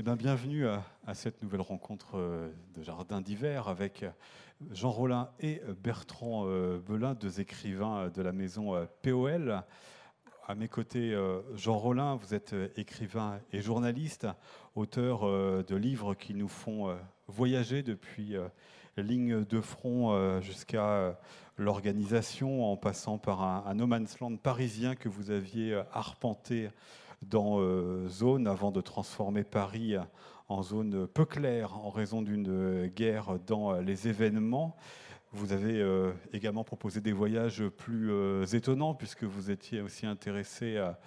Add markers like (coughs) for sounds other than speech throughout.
Eh bien, bienvenue à, cette nouvelle rencontre euh, de Jardin d'hiver avec euh, Jean Rollin et euh, Bertrand Belin, deux écrivains de la maison POL. À mes côtés, Jean Rollin, vous êtes écrivain et journaliste, auteur de livres qui nous font voyager depuis ligne de front jusqu'à l'organisation, en passant par un, un no man's land parisien que vous aviez arpenté dans euh, zone avant de transformer Paris en zone peu claire en raison d'une guerre dans les événements. Vous avez euh, également proposé des voyages plus euh, étonnants puisque vous étiez aussi intéressé à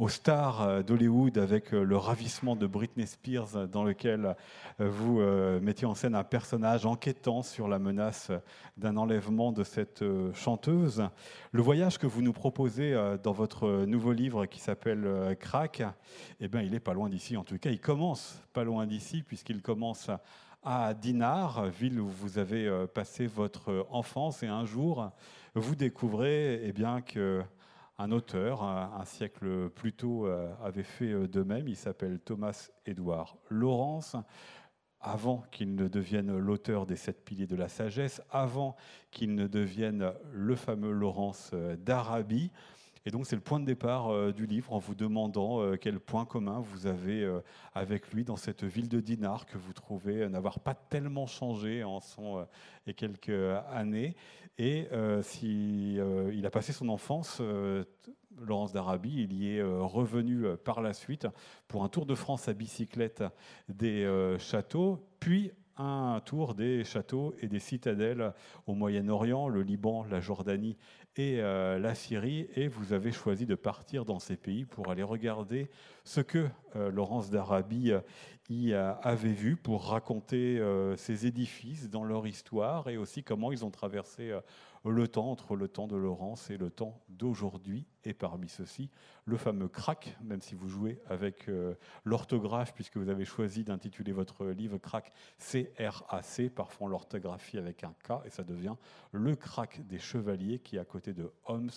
aux stars euh, d'Hollywood avec euh, le ravissement de Britney Spears, dans lequel euh, vous mettiez en scène un personnage enquêtant sur la menace d'un enlèvement de cette chanteuse. Le voyage que vous nous proposez dans votre nouveau livre qui s'appelle Crack, eh ben, il est pas loin d'ici. En tout cas, il commence pas loin d'ici, puisqu'il commence à Dinard, ville où vous avez passé votre enfance, et un jour, vous découvrez eh bien, que un auteur, un, siècle plus tôt, euh, avait fait euh, de même. Il s'appelle Thomas Édouard Laurence. Avant qu'il ne devienne l'auteur des sept piliers de la sagesse, avant qu'il ne devienne le fameux Laurence euh, d'Arabie, et donc c'est le point de départ euh, du livre en vous demandant euh, quel point commun vous avez euh, avec lui dans cette ville de Dinard que vous trouvez n'avoir pas tellement changé en 100 et quelques années. Et si il a passé son enfance, Laurence d'Arabie, il y est revenu par la suite pour un tour de France à bicyclette des châteaux, puis un tour des châteaux et des citadelles au Moyen-Orient, le Liban, la Jordanie et euh, la Syrie, et vous avez choisi de partir dans ces pays pour aller regarder ce que euh, Laurence d'Arabie euh, y avait vu, pour raconter ces édifices dans leur histoire et aussi comment ils ont traversé le temps entre le temps de Laurence et le temps d'aujourd'hui. Et parmi ceux-ci, le fameux crack, même si vous jouez avec l'orthographe, puisque vous avez choisi d'intituler votre livre crack C-R-A-C, parfois l'orthographie avec un K, et ça devient le crack des chevaliers qui est à côté de Holmes,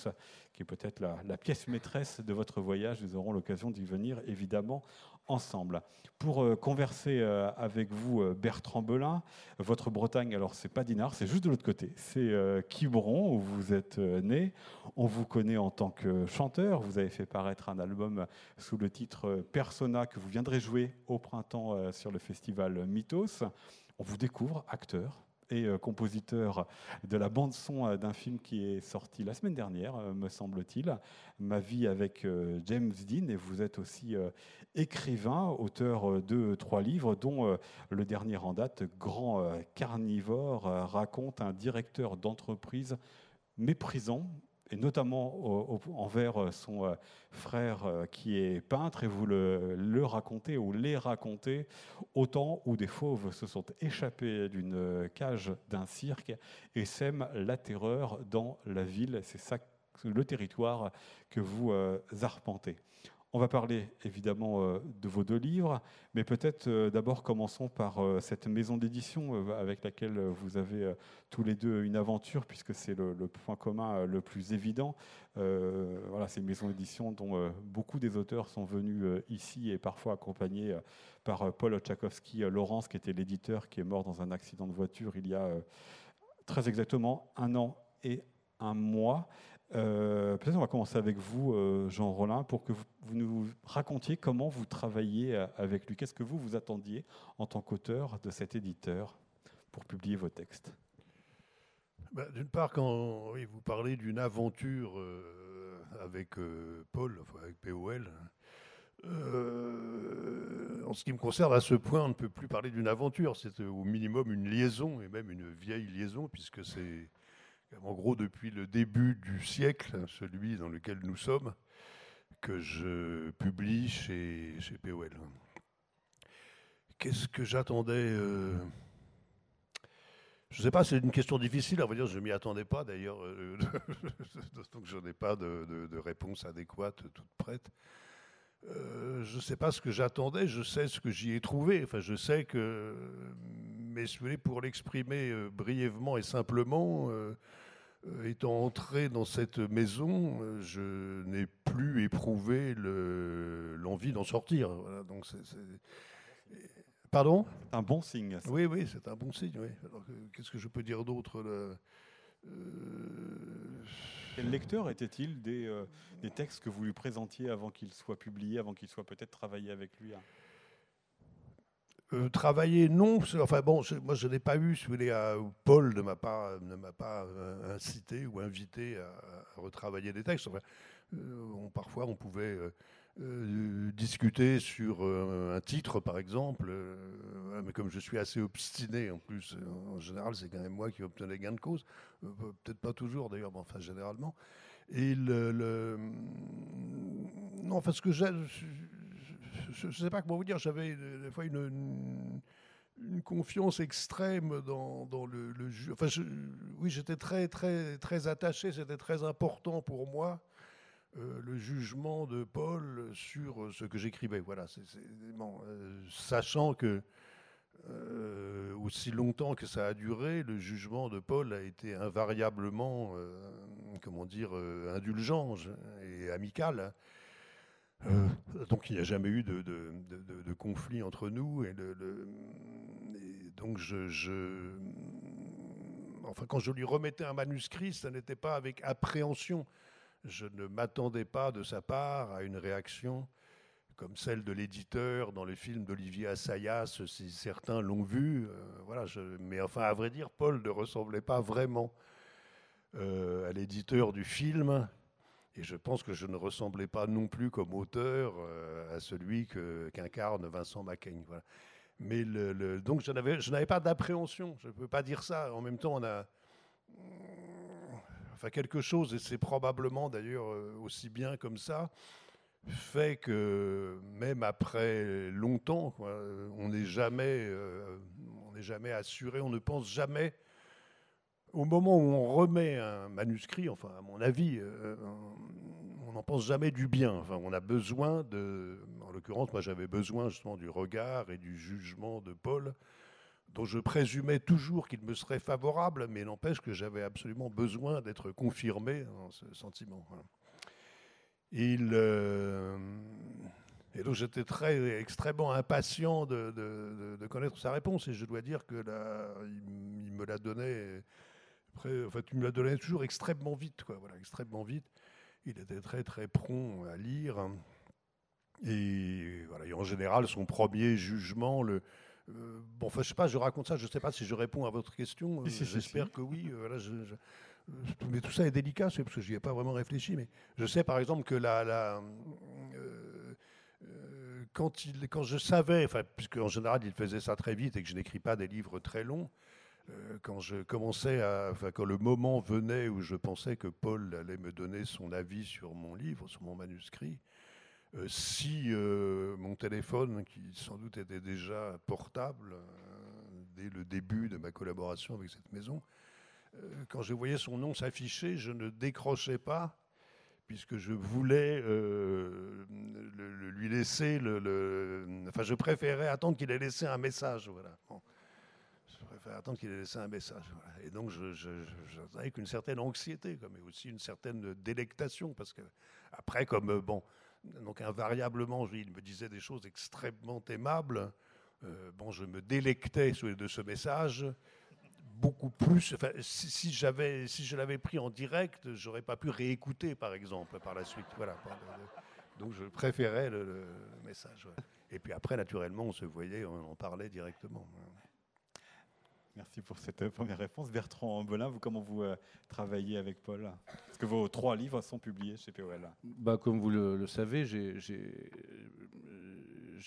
qui est peut-être la, pièce maîtresse de votre voyage. Nous aurons l'occasion d'y venir évidemment ensemble. Pour euh, converser euh, avec vous, euh, Bertrand Belin, votre Bretagne, alors c'est pas Dinard, c'est juste de l'autre côté. C'est Quiberon où vous êtes né. On vous connaît en tant que chanteur. Vous avez fait paraître un album sous le titre Persona que vous viendrez jouer au printemps sur le festival Mythos. On vous découvre acteur, euh, compositeur de la bande son euh, d'un film qui est sorti la semaine dernière, euh, me semble-t-il, Ma vie avec James Dean. Et vous êtes aussi écrivain, auteur de trois livres, dont le dernier en date, Grand Carnivore, raconte un directeur d'entreprise méprisant et notamment envers euh, son euh, frère euh, qui est peintre, et vous le, le racontez ou les racontez autant où des fauves se sont échappés d'une cage d'un cirque et sèment la terreur dans la ville. C'est ça le territoire que vous arpentez. On va parler évidemment euh, de vos deux livres, mais peut-être euh, d'abord commençons par euh, cette maison d'édition avec laquelle vous avez tous les deux une aventure, puisque c'est le, point commun le plus évident. voilà, c'est une maison d'édition dont beaucoup des auteurs sont venus ici et parfois accompagnés par Paul Tchaikovsky Laurence, qui était l'éditeur, qui est mort dans un accident de voiture il y a très exactement un an et un mois. Euh, peut-être on va commencer avec vous, euh, Jean Rollin, pour que vous, nous racontiez comment vous travaillez euh, avec lui. Qu'est-ce que vous vous attendiez en tant qu'auteur de cet éditeur pour publier vos textes? Bah, D'une part, quand vous parlez d'une aventure avec Paul, avec POL, en ce qui me concerne, à ce point, on ne peut plus parler d'une aventure. C'est au minimum une liaison, et même une vieille liaison, puisque c'est en gros depuis le début du siècle, celui dans lequel nous sommes, que je publie chez, chez POL. Qu'est-ce que j'attendais euh, Je ne sais pas, c'est une question difficile, à dire, je ne m'y attendais pas d'ailleurs, euh, (laughs) donc je n'ai pas de, réponse adéquate toute prête. Euh, je ne sais pas ce que j'attendais, je sais ce que j'y ai trouvé. Enfin, je sais que, mais pour l'exprimer brièvement et simplement, étant entré dans cette maison, euh, je n'ai plus éprouvé l'envie d'en sortir. donc Pardon? Un bon signe. Oui, oui, c'est un bon signe. Oui. qu'est-ce que je peux dire d'autre euh... Quel lecteur était-il des, euh, des, textes que vous lui présentiez avant qu'il soit publié, avant qu'il soit peut-être travaillé avec lui hein? Euh, travailler, non. Enfin bon, moi je n'ai pas eu, Paul ne m'a pas, euh, incité ou invité à, retravailler des textes. On, parfois, on pouvait euh, discuter sur euh, un titre, par exemple. Euh, mais comme je suis assez obstiné, en plus, en général, c'est quand même moi qui obtenais gain de cause. Peut-être pas toujours, d'ailleurs, mais enfin, généralement. Et le, non, enfin, ce que j'ai, je ne sais pas comment vous dire, j'avais des fois une, confiance extrême dans, le, le Enfin, oui, j'étais très, très, très attaché, c'était très important pour moi euh, le jugement de Paul sur ce que j'écrivais. Voilà, euh, sachant que euh, aussi longtemps que ça a duré, le jugement de Paul a été invariablement, comment dire, indulgent et amical. Donc il n'y a jamais eu de, conflit entre nous. Et, donc je, enfin, quand je lui remettais un manuscrit, ça n'était pas avec appréhension je ne m'attendais pas de sa part à une réaction comme celle de l'éditeur dans le film d'Olivier Assayas, si certains l'ont vu. Euh, voilà, mais enfin, à vrai dire, Paul ne ressemblait pas vraiment euh, à l'éditeur du film. Et je pense que je ne ressemblais pas non plus comme auteur euh, à celui qu'incarne Vincent Macaigne. Mais donc je n'avais pas d'appréhension, je ne peux pas dire ça. En même temps, on a quelque chose, et c'est probablement d'ailleurs euh, aussi bien comme ça, fait que même après longtemps, euh, on n'est jamais assuré, on ne pense jamais au moment où on remet un manuscrit, enfin à mon avis, euh, on n'en pense jamais du bien. Enfin, on a besoin de, en l'occurrence, moi j'avais besoin justement du regard et du jugement de Paul dont je présumais toujours qu'il me serait favorable, mais n'empêche que j'avais absolument besoin d'être confirmé dans ce sentiment. Il, euh, et donc j'étais très extrêmement impatient de, connaître sa réponse, et je dois dire que il, me la donnait. Après, en fait, il me la donnait toujours extrêmement vite, quoi, voilà, extrêmement vite. Il était très très prompt à lire. Et, voilà, et en général, son premier jugement, le, euh, bon, enfin, je sais pas, je raconte ça, je ne sais pas si je réponds à votre question. Euh, j'espère que oui. Euh, mais tout ça est délicat, parce que je n'y ai pas vraiment réfléchi. Mais je sais par exemple que la, quand, il, quand je savais, enfin, puisque en général il faisait ça très vite et que je n'écris pas des livres très longs, quand je commençais à, enfin, quand le moment venait où je pensais que Paul allait me donner son avis sur mon livre, sur mon manuscrit, euh, si euh, mon téléphone, qui sans doute était déjà portable euh, dès le début de ma collaboration avec cette maison, quand je voyais son nom s'afficher, je ne décrochais pas puisque je voulais lui laisser le, Enfin, je préférais attendre qu'il ait laissé un message. Voilà. Préférais attendre qu'il ait laissé un message. Et donc, je, je, avec une certaine anxiété, mais aussi une certaine délectation, parce que après, comme bon, donc invariablement, il me disait des choses extrêmement aimables. Euh, bon, je me délectais de ce message beaucoup plus. si, j'avais, si je l'avais pris en direct, j'aurais pas pu réécouter, par exemple, par la suite. Voilà. Donc je préférais le, message. Et puis après, naturellement, on se voyait, on en parlait directement. Merci pour cette euh, première réponse. Bertrand Belin, vous, comment vous euh, travaillez avec Paul? Parce que vos trois livres sont publiés chez POL. Bah, comme vous le, savez, j'ai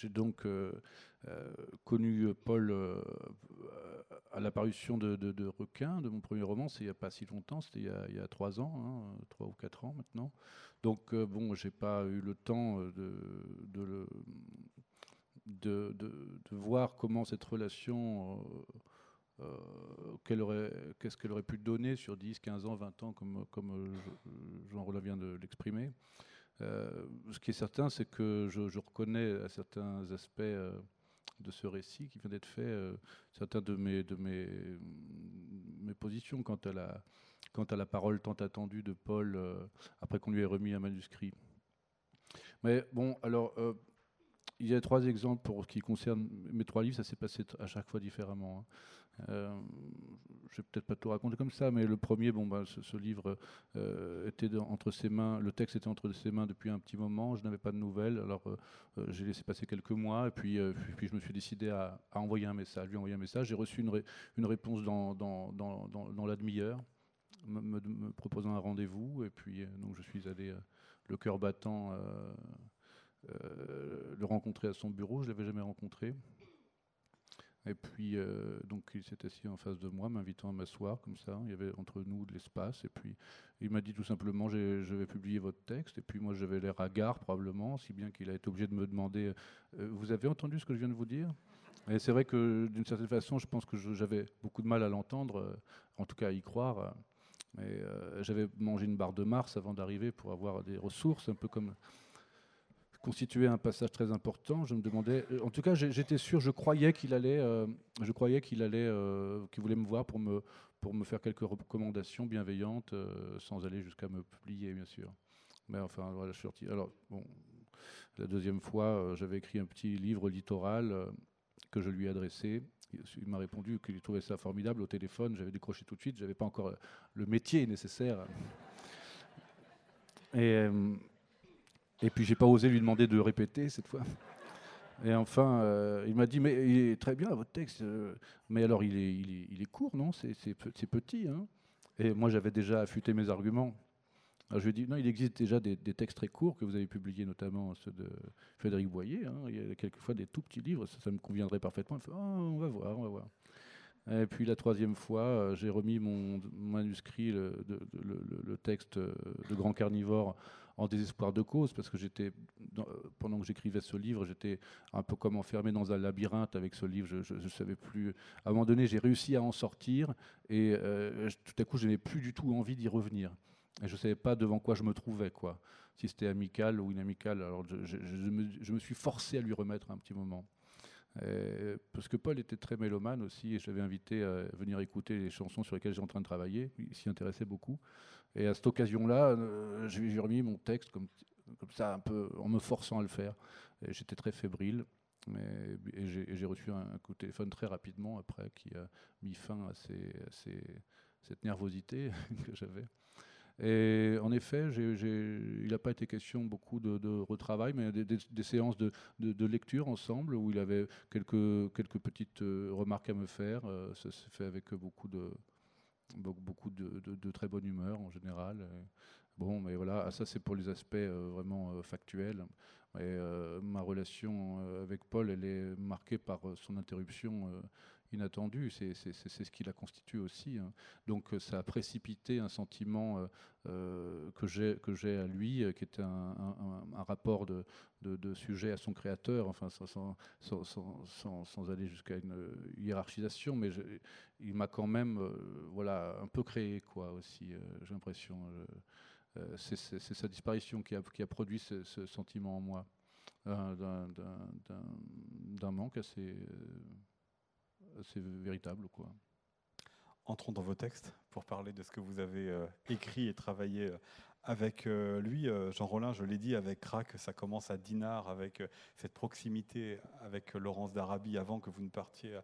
donc euh, connu Paul à l'apparition de, de, Requin, de mon premier roman. C'est il n'y a pas si longtemps, c'était il, y a trois ans, hein, trois ou quatre ans maintenant. Donc, bon, j'ai pas eu le temps de, de, de, voir comment cette relation qu'est-ce qu'elle aurait pu donner sur 10, 15 ans, 20 ans, comme, euh, Jean Rollin vient de l'exprimer? Euh, ce qui est certain, c'est que je, reconnais à certains aspects de ce récit qui vient d'être fait, certains de mes, positions quant à la parole tant attendue de Paul après qu'on lui ait remis un manuscrit. Mais bon, alors, il y a trois exemples pour ce qui concerne mes trois livres, ça s'est passé à chaque fois différemment. Hein. Euh, je vais peut-être pas tout raconter comme ça, mais le premier, bon, bah, ce, livre euh, était entre ses mains, le texte était entre ses mains depuis un petit moment, je n'avais pas de nouvelles, alors euh, j'ai laissé passer quelques mois, et puis, je me suis décidé à, envoyer un message, lui envoyer un message. J'ai reçu une, réponse dans, dans, la demi-heure, me, me, proposant un rendez-vous, et puis donc je suis allé le cœur battant le rencontrer à son bureau, je ne l'avais jamais rencontré. Et puis, euh, donc, il s'est assis en face de moi, m'invitant à m'asseoir, comme ça. Il y avait entre nous de l'espace. Et puis, il m'a dit tout simplement Je vais publier votre texte. Et puis, moi, j'avais l'air hagard, probablement, si bien qu'il a été obligé de me demander euh, Vous avez entendu ce que je viens de vous dire? Et c'est vrai que, d'une certaine façon, je pense que j'avais beaucoup de mal à l'entendre, en tout cas à y croire. Mais j'avais mangé une barre de Mars avant d'arriver pour avoir des ressources, un peu comme constituait un passage très important. Je me demandais, euh, en tout cas, j'étais sûr, je croyais qu'il allait, euh, je croyais qu'il allait, euh, qu'il voulait me voir pour me pour me faire quelques recommandations bienveillantes, sans aller jusqu'à me publier, bien sûr. Mais enfin, voilà, je suis sorti. Alors, bon, la deuxième fois, j'avais écrit un petit livre littoral que je lui ai adressé. Il m'a répondu qu'il trouvait ça formidable au téléphone. J'avais décroché tout de suite. J'avais pas encore le métier nécessaire. Et et puis j'ai pas osé lui demander de répéter cette fois. Et enfin, euh, il m'a dit, mais il est très bien votre texte, euh, mais alors il est, il est, court, non? C'est petit. Hein et moi j'avais déjà affûté mes arguments. Alors je lui ai dit, non, il existe déjà des, textes très courts que vous avez publiés, notamment ceux de Frédéric Boyer. Hein. Il y a quelquefois des tout petits livres, ça, me conviendrait parfaitement. Oh, on va voir, on va voir. Et puis la troisième fois, euh, j'ai remis mon manuscrit, le, texte de Grand Carnivore, en désespoir de cause, parce que j'étais, pendant que j'écrivais ce livre, j'étais un peu comme enfermé dans un labyrinthe avec ce livre. Je ne savais plus. À un moment donné, j'ai réussi à en sortir, et euh, tout à coup, je n'avais plus du tout envie d'y revenir. Je ne savais pas devant quoi je me trouvais, quoi. Si c'était amical ou inamical. Alors je, me, suis forcé à lui remettre un petit moment. parce que Paul était très mélomane aussi, et je l'avais invité à venir écouter les chansons sur lesquelles j'étais en train de travailler. Il s'y intéressait beaucoup. Et à cette occasion-là, euh, j'ai remis mon texte comme, ça, un peu en me forçant à le faire. J'étais très fébrile. Mais, et j'ai reçu un, coup de téléphone très rapidement après qui a mis fin à, cette nervosité (laughs) que j'avais. Et en effet, il n'a pas été question beaucoup de, retravail, mais des, séances de, lecture ensemble où il avait quelques, quelques petites euh, remarques à me faire. Euh, ça s'est fait avec beaucoup de, beaucoup de, très bonne humeur en général. Bon, mais voilà, ça c'est pour les aspects euh, vraiment euh, factuels. Et, euh, ma relation avec Paul, elle est marquée par son interruption inattendu. C'est ce qui la constitue aussi. Hein. Donc euh, ça a précipité un sentiment euh, euh, que j'ai à lui, qui était un, rapport de, sujet à son créateur, enfin sans, aller jusqu'à une hiérarchisation, mais il m'a quand même voilà, un peu créé quoi aussi, j'ai l'impression. c'est sa disparition qui a, produit ce sentiment en moi d'un manque assez c'est véritable. Entrons dans vos textes pour parler de ce que vous avez euh, écrit et travaillé euh, avec euh, lui. Jean Rollin, je l'ai dit, avec Crac, ça commence à Dinard, avec cette proximité avec Laurence d'Arabie avant que vous ne partiez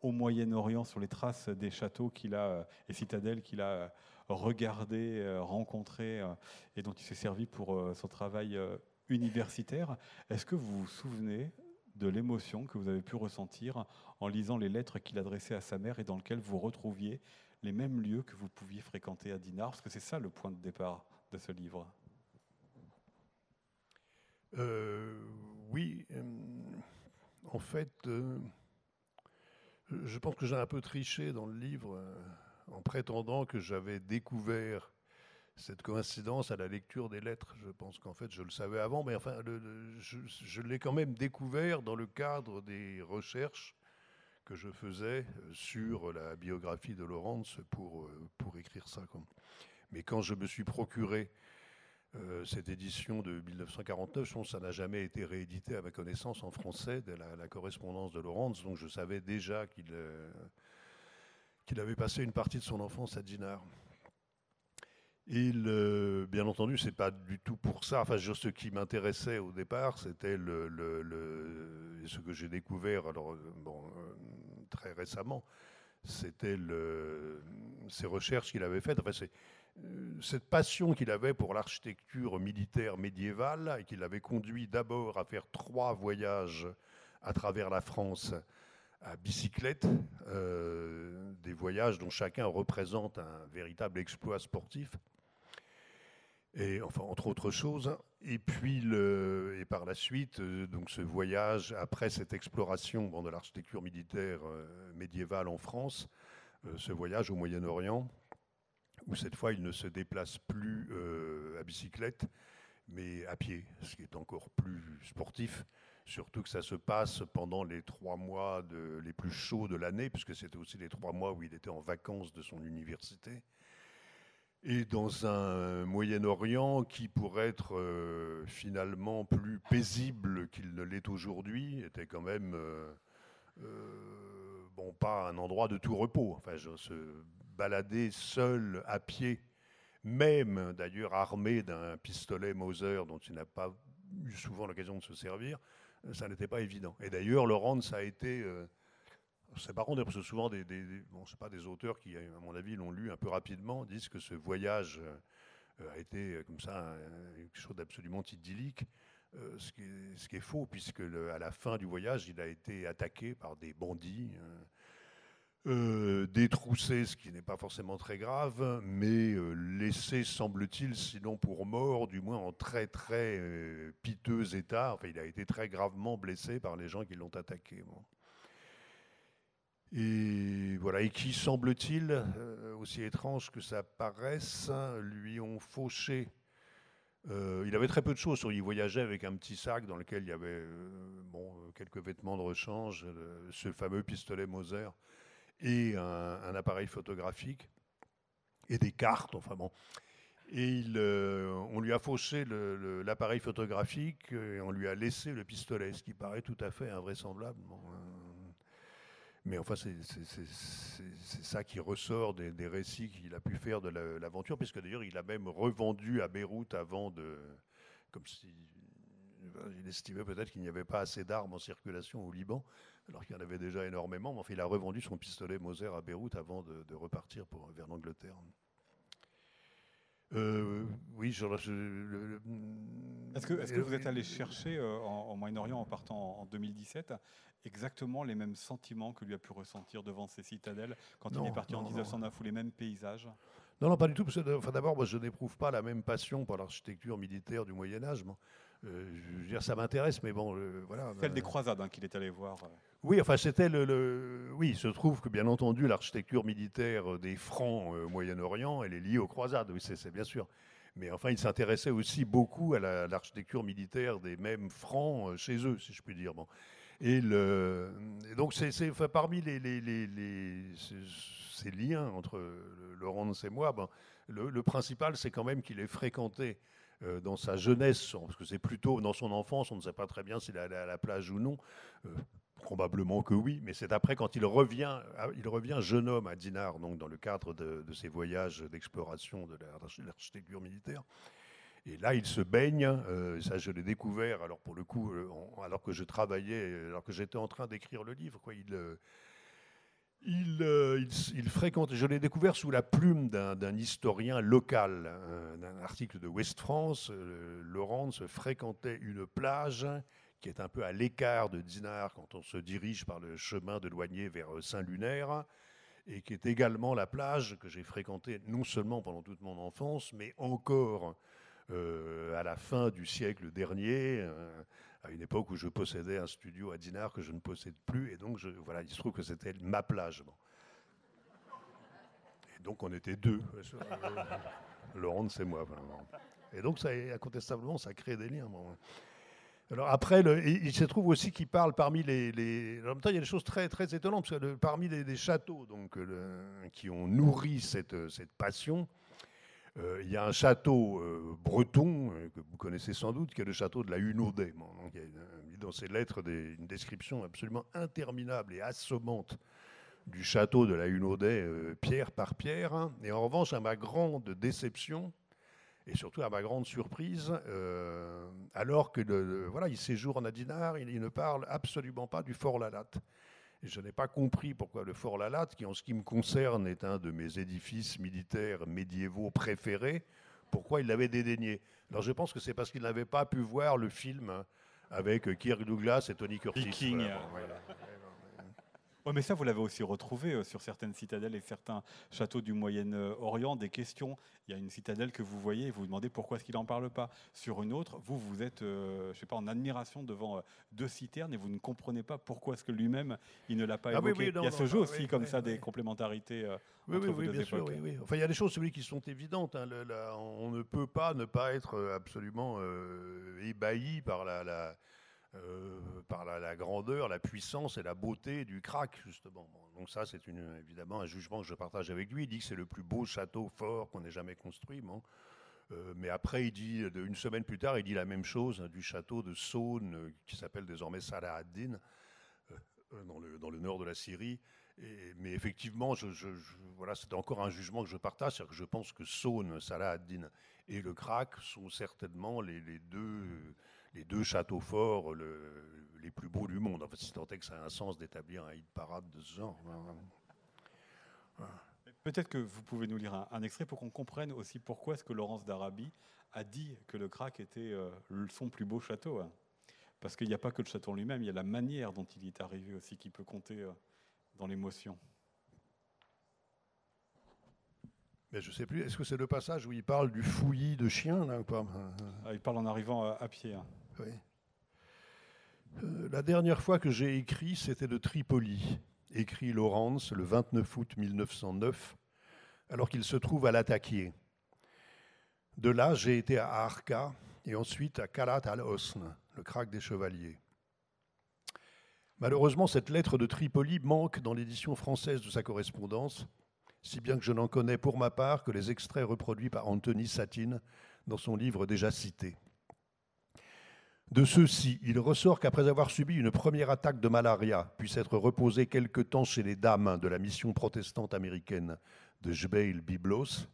au Moyen-Orient sur les traces des châteaux qu'il a et citadelles qu'il a regardés, rencontrés et dont il s'est servi pour son travail universitaire. Est-ce que vous vous souvenez de l'émotion que vous avez pu ressentir en lisant les lettres qu'il adressait à sa mère et dans lesquelles vous retrouviez les mêmes lieux que vous pouviez fréquenter à Dinard, parce que c'est ça le point de départ de ce livre. Euh, oui, euh, en fait, euh, je pense que j'ai un peu triché dans le livre en prétendant que j'avais découvert cette coïncidence à la lecture des lettres. Je pense qu'en fait, je le savais avant, mais enfin, je, l'ai quand même découvert dans le cadre des recherches que je faisais euh, sur la biographie de Laurence pour, euh, pour écrire ça. Mais quand je me suis procuré euh, cette édition de 1949, je pense que ça n'a jamais été réédité à ma connaissance en français, de la, correspondance de Laurence, donc je savais déjà qu'il qu'il avait passé une partie de son enfance à Dinard. Et bien entendu, c'est pas du tout pour ça. Enfin, ce qui m'intéressait au départ, c'était le, ce que j'ai découvert alors, bon, très récemment, c'était ces recherches qu'il avait faites. Enfin, cette passion qu'il avait pour l'architecture militaire médiévale et qu'il avait conduit d'abord à faire trois voyages à travers la France à bicyclette, euh, des voyages dont chacun représente un véritable exploit sportif. Enfin, entre autres choses. Et puis, et par la suite, euh, donc ce voyage, après cette exploration de l'architecture militaire euh, médiévale en France, ce voyage au Moyen-Orient, où cette fois il ne se déplace plus à bicyclette, mais à pied, ce qui est encore plus sportif. Surtout que ça se passe pendant les trois mois les plus chauds de l'année, puisque c'était aussi les trois mois où il était en vacances de son université. Et dans un Moyen-Orient qui, pourrait être euh, finalement plus paisible qu'il ne l'est aujourd'hui, était quand même euh, euh, bon, pas un endroit de tout repos. Enfin, se balader seul à pied, même d'ailleurs armé d'un pistolet Mauser dont il n'a pas eu souvent l'occasion de se servir, ça n'était pas évident. Et d'ailleurs, Laurent, ça a été. Euh, c'est contre, parce que souvent, des, pas des auteurs qui, à mon avis, l'ont lu un peu rapidement, disent que ce voyage euh, a été euh, comme ça quelque chose d'absolument idyllique. ce, qui est, faux, puisque à la fin du voyage, il a été attaqué par des bandits. Euh, détroussé, ce qui n'est pas forcément très grave, mais euh, laissé, semble-t-il, sinon pour mort, du moins en très très euh, piteux état. Enfin, il a été très gravement blessé par les gens qui l'ont attaqué. Et voilà, et qui, semble-t-il, aussi étrange que ça paraisse, lui ont fauché. il avait très peu de choses. Il voyageait avec un petit sac dans lequel il y avait bon, quelques vêtements de rechange, ce fameux pistolet Moser et un, appareil photographique et des cartes. Enfin bon. Et euh, on lui a fauché l'appareil photographique et on lui a laissé le pistolet, ce qui paraît tout à fait invraisemblable. Mais enfin, c'est ça qui ressort des, des récits qu'il a pu faire de l'aventure, puisque d'ailleurs, il a même revendu à Beyrouth avant de. Comme si. Il estimait peut-être qu'il n'y avait pas assez d'armes en circulation au Liban alors qu'il y en avait déjà énormément. Mais enfin, il a revendu son pistolet Moser à Beyrouth avant de, repartir pour, vers l'Angleterre. Euh, oui, je, Est-ce que, est que, vous êtes allé chercher euh, en, Moyen-Orient en partant en 2017 exactement les mêmes sentiments que lui a pu ressentir devant ces citadelles quand il est parti en 1909 ou les mêmes paysages Non, non, pas du tout. enfin, d'abord, moi, je n'éprouve pas la même passion pour l'architecture militaire du Moyen Âge. Euh, je veux dire, ça m'intéresse, mais bon, voilà. Celle des croisades hein, qu'il est allé voir. Oui, enfin, c'était le, Oui, il se trouve que, bien entendu, l'architecture militaire des Francs au Moyen-Orient, elle est liée aux croisades, oui, c'est bien sûr. Mais enfin, il s'intéressait aussi beaucoup à l'architecture militaire des mêmes Francs euh, chez eux, si je puis dire. Bon. Et, donc, c'est parmi ces, liens entre Laurent et moi, ben, le, principal, c'est quand même qu'il ait fréquenté euh, dans sa jeunesse, parce que c'est plutôt dans son enfance, on ne sait pas très bien s'il est allé à la plage ou non, euh, Probablement que oui, mais c'est après quand il revient, ah, il revient jeune homme à Dinard, donc dans le cadre de, ses voyages d'exploration de l'architecture militaire. Et là, il se baigne. Euh, ça, je l'ai découvert. Alors pour le coup, euh, alors que je travaillais, alors que j'étais en train d'écrire le livre, quoi, il, euh, il, il, fréquente. Je l'ai découvert sous la plume d'un historien local, d'un article de West France. Laurence fréquentait une plage qui est un peu à l'écart de Dinard quand on se dirige par le chemin de Loigné vers Saint-Lunaire, et qui est également la plage que j'ai fréquentée non seulement pendant toute mon enfance, mais encore euh, à la fin du siècle dernier, euh, à une époque où je possédais un studio à Dinard que je ne possède plus, et donc je, voilà, il se trouve que c'était ma plage. Et donc on était deux, (laughs) Laurent, c'est moi. Et donc ça, incontestablement, ça crée des liens. Alors après, il, se trouve aussi qu'il parle parmi les, En même temps, il y a des choses très, très étonnantes, parce que parmi les, châteaux donc, qui ont nourri cette, cette passion, euh, il y a un château euh, breton, euh, que vous connaissez sans doute, qui est le château de la Hunaudet. il dans ses lettres une description absolument interminable et assommante du château de la Hunaudet euh, pierre par pierre. Hein. Et en revanche, à ma grande déception, et surtout à ma grande surprise, euh, alors que voilà, il séjourne à Dinard, il, ne parle absolument pas du Fort Lalatte. Je n'ai pas compris pourquoi le Fort Lalatte, qui en ce qui me concerne est un de mes édifices militaires médiévaux préférés, pourquoi il l'avait dédaigné? Alors je pense que c'est parce qu'il n'avait pas pu voir le film avec Kirk Douglas et Tony Curtis mais ça, vous l'avez aussi retrouvé euh, sur certaines citadelles et certains châteaux du Moyen-Orient. Des questions. Il y a une citadelle que vous voyez et vous vous demandez pourquoi est-ce qu'il n'en parle pas. Sur une autre, vous, vous êtes, euh, je sais pas, en admiration devant euh, deux citernes et vous ne comprenez pas pourquoi est-ce que lui-même, il ne l'a pas ah évoqué. il y a ce jeu aussi comme ça, des complémentarités oui, entre oui, bien Sûr, enfin, il y a des choses celui, qui sont évidentes. Hein. on ne peut pas ne pas être absolument ébahi par la euh, par la, grandeur, la puissance et la beauté du crack, justement. donc ça, c'est évidemment un jugement que je partage avec lui. Il dit que c'est le plus beau château fort qu'on ait jamais construit. Euh, mais après, il dit, une semaine plus tard, il dit la même chose hein, du château de Saône, euh, qui s'appelle désormais Salah ad-Din, dans, le, nord de la Syrie. Mais effectivement, voilà, c'est encore un jugement que je partage, c'est-à-dire que je pense que Saône, Salah ad-Din et le Krak sont certainement les deux les deux châteaux forts les plus beaux du monde. En fait, si tant est que ça a un sens d'établir un hit parade de ce genre. Peut-être que vous pouvez nous lire un, extrait pour qu'on comprenne aussi pourquoi est-ce que Laurence d'Arabie a dit que le Krak était euh, son plus beau château. Hein. Parce qu'il n'y a pas que le château lui-même, il y a la manière dont il est arrivé aussi qui peut compter euh, dans l'émotion. Mais je ne sais plus, est-ce que c'est le passage où il parle du fouillis de chien là, ou pas? Ah, Il parle en arrivant à, pied. Hein. Oui. Euh, la dernière fois que j'ai écrit, c'était de Tripoli, écrit Laurence le 29 août 1909, alors qu'il se trouve à l'attaquer. De là, j'ai été à Arka et ensuite à Kalat al-Hosn, le crack des chevaliers. Malheureusement, cette lettre de Tripoli manque dans l'édition française de sa correspondance si bien que je n'en connais pour ma part que les extraits reproduits par Anthony Satine dans son livre déjà cité. De ceux-ci, il ressort qu'après avoir subi une première attaque de malaria, puis s'être reposé quelque temps chez les dames de la mission protestante américaine de Jbeil Biblos,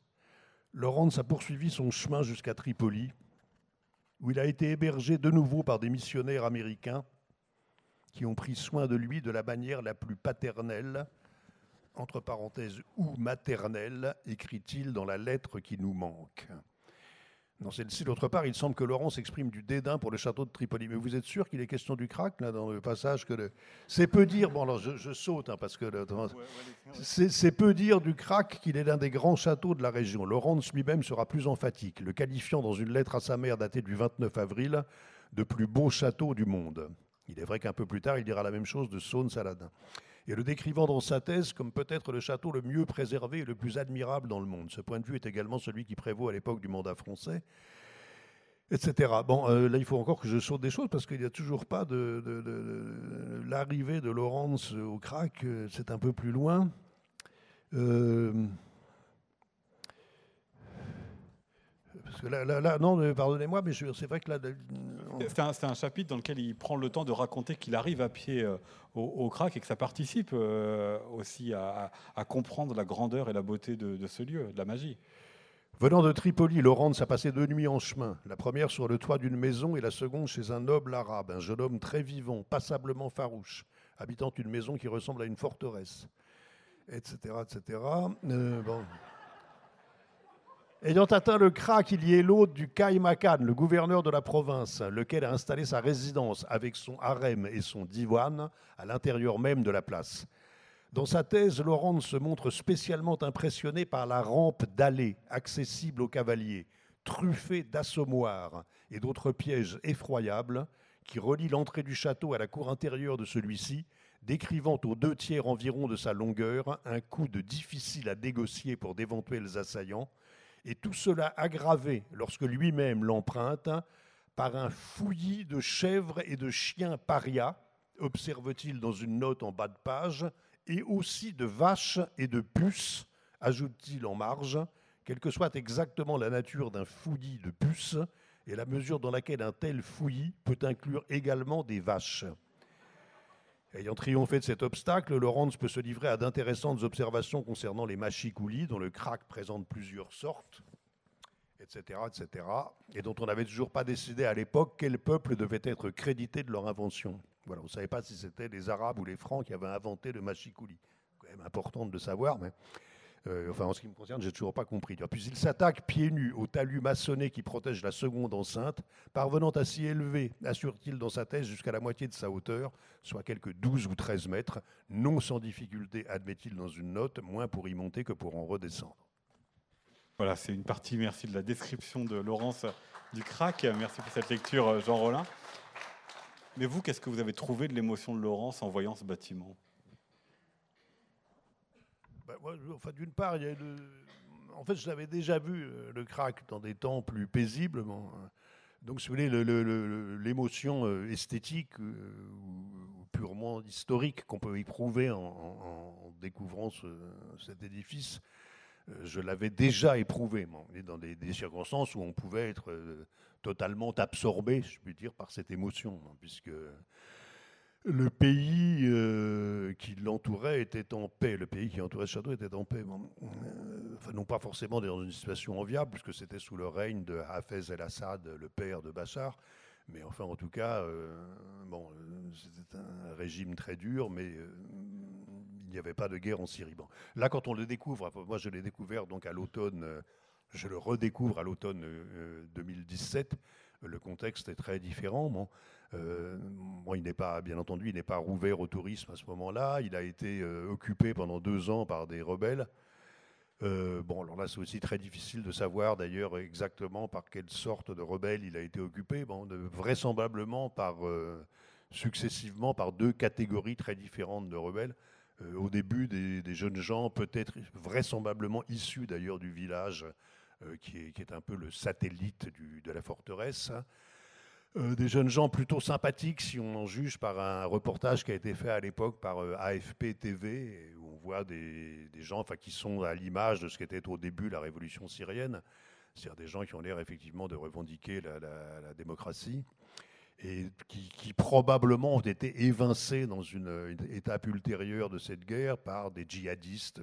Lawrence a poursuivi son chemin jusqu'à Tripoli, où il a été hébergé de nouveau par des missionnaires américains qui ont pris soin de lui de la manière la plus paternelle entre parenthèses, ou maternelle, écrit-il dans la lettre qui nous manque. Dans celle-ci, d'autre part, il semble que Laurence exprime du dédain pour le château de Tripoli. Mais vous êtes sûr qu'il est question du crack, là, dans le passage que C'est peu dire, bon alors je, saute, hein, parce que c'est peu dire du crack qu'il est l'un des grands châteaux de la région. Laurence lui-même sera plus emphatique, le qualifiant dans une lettre à sa mère datée du 29 avril de plus beau château du monde. Il est vrai qu'un peu plus tard, il dira la même chose de Saône-Saladin et le décrivant dans sa thèse comme peut-être le château le mieux préservé et le plus admirable dans le monde. Ce point de vue est également celui qui prévaut à l'époque du mandat français, etc. Bon, euh, là, il faut encore que je saute des choses parce qu'il n'y a toujours pas de, l'arrivée de Laurence au crack, euh, c'est un peu plus loin. Euh, Parce que là, là, non, pardonnez-moi, mais c'est vrai que là. C'est un, chapitre dans lequel il prend le temps de raconter qu'il arrive à pied euh, au, crack et que ça participe euh, aussi à, comprendre la grandeur et la beauté de, ce lieu, de la magie. Venant de Tripoli, Laurence a passé deux nuits en chemin. La première sur le toit d'une maison et la seconde chez un noble arabe, un jeune homme très vivant, passablement farouche, habitant une maison qui ressemble à une forteresse, etc. etc. Euh, bon. Ayant atteint le crack, il y est l'hôte du Kaimakan, le gouverneur de la province, lequel a installé sa résidence avec son harem et son diwan à l'intérieur même de la place. Dans sa thèse, Laurent se montre spécialement impressionné par la rampe d'allée accessible aux cavaliers, truffée d'assommoirs et d'autres pièges effroyables qui relient l'entrée du château à la cour intérieure de celui-ci, décrivant aux deux tiers environ de sa longueur un coup de difficile à négocier pour d'éventuels assaillants, et tout cela aggravé, lorsque lui-même l'emprunte, par un fouillis de chèvres et de chiens parias, observe-t-il dans une note en bas de page, et aussi de vaches et de puces, ajoute-t-il en marge, quelle que soit exactement la nature d'un fouillis de puces et la mesure dans laquelle un tel fouillis peut inclure également des vaches. Ayant triomphé de cet obstacle, Lawrence peut se livrer à d'intéressantes observations concernant les machicoulis, dont le crack présente plusieurs sortes, etc., etc., et dont on n'avait toujours pas décidé à l'époque quel peuple devait être crédité de leur invention. Voilà, on ne savait pas si c'était les Arabes ou les Francs qui avaient inventé le machicoulis. Quand même important de le savoir, mais euh, enfin, en ce qui me concerne, j'ai toujours pas compris. Puis il s'attaque pieds nus au talus maçonné qui protège la seconde enceinte, parvenant à s'y élever, assure-t-il dans sa thèse, jusqu'à la moitié de sa hauteur, soit quelques 12 ou 13 mètres, non sans difficulté, admet-il dans une note, moins pour y monter que pour en redescendre. Voilà, c'est une partie, merci de la description de Laurence du crack. Merci pour cette lecture, Jean Rollin. Mais vous, qu'est-ce que vous avez trouvé de l'émotion de Laurence en voyant ce bâtiment? Ben, enfin, D'une part, il en fait, je l'avais déjà vu, euh, le crack, dans des temps plus paisiblement. Hein. Donc, si vous voulez, l'émotion euh, esthétique euh, ou purement historique qu'on peut éprouver en, découvrant cet édifice, je l'avais déjà éprouvé, dans des, circonstances où on pouvait être totalement absorbé, je puis dire, par cette émotion, hein, puisque le pays euh, qui l'entourait était en paix. Le pays qui entourait ce château était en paix. Euh, enfin, non pas forcément dans une situation enviable, puisque c'était sous le règne de Hafez el-Assad, le père de Bachar. Mais enfin, en tout cas, euh, bon, c'était un régime très dur, mais il n'y avait pas de guerre en Syrie. Là, quand on le découvre, moi je l'ai découvert donc à l'automne, je le redécouvre à l'automne 2017. Le contexte est très différent. Euh, il n'est pas, bien entendu, il n'est pas rouvert au tourisme à ce moment-là. Il a été euh, occupé pendant deux ans par des rebelles. Euh, bon, alors là, c'est aussi très difficile de savoir d'ailleurs exactement par quelle sorte de rebelles il a été occupé. Bon, vraisemblablement par successivement par deux catégories très différentes de rebelles. au début, des, jeunes gens, peut-être vraisemblablement issus d'ailleurs du village qui est, un peu le satellite de la forteresse. Euh, des jeunes gens plutôt sympathiques, si on en juge par un reportage qui a été fait à l'époque par euh, AFP TV, où on voit des, gens qui sont à l'image de ce qu'était au début la révolution syrienne, c'est-à-dire des gens qui ont l'air effectivement de revendiquer la, démocratie, et qui, probablement ont été évincés dans une, étape ultérieure de cette guerre par des djihadistes,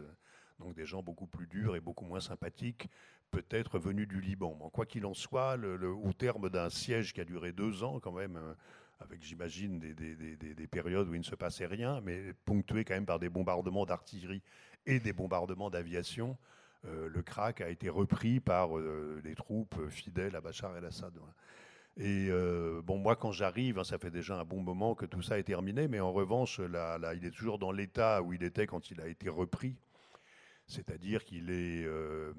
donc des gens beaucoup plus durs et beaucoup moins sympathiques, peut-être venu du Liban. quoi qu'il en soit, au terme d'un siège qui a duré deux ans, quand même, euh, avec, j'imagine, des, périodes où il ne se passait rien, mais ponctué quand même par des bombardements d'artillerie et des bombardements d'aviation, euh, le Krak a été repris par euh, les troupes fidèles à Bachar el-Assad. Et bon, moi, quand j'arrive, hein, ça fait déjà un bon moment que tout ça est terminé, mais en revanche, il est toujours dans l'état où il était quand il a été repris c'est-à-dire qu'il est, euh,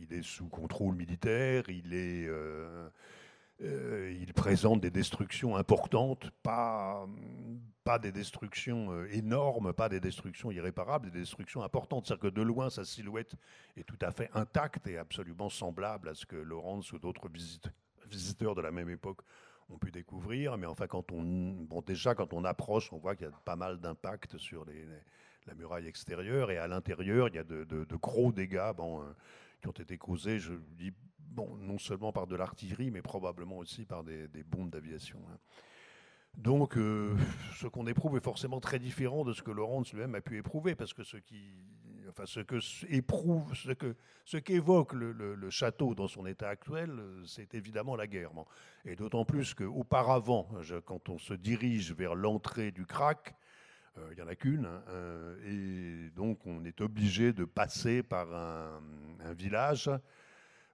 il est sous contrôle militaire, il, est, euh, euh, il présente des destructions importantes, pas, pas des destructions énormes, pas des destructions irréparables, des destructions importantes. C'est-à-dire que de loin, sa silhouette est tout à fait intacte et absolument semblable à ce que Laurence ou d'autres visiteurs de la même époque ont pu découvrir. Mais enfin, quand on, bon, déjà, quand on approche, on voit qu'il y a pas mal d'impact sur les la muraille extérieure. Et à l'intérieur, il y a de, gros dégâts bon, euh, qui ont été causés, je dis, bon, non seulement par de l'artillerie, mais probablement aussi par des, bombes d'aviation. Hein. Donc, euh, ce qu'on éprouve est forcément très différent de ce que Laurence lui-même a pu éprouver, parce que ce qui, enfin, ce que éprouve, ce que, ce qu'évoque le, château dans son état actuel, c'est évidemment la guerre. Et d'autant plus qu'auparavant, quand on se dirige vers l'entrée du crack, euh, il n'y en a qu'une. Hein, euh, et donc, on est obligé de passer par un, village,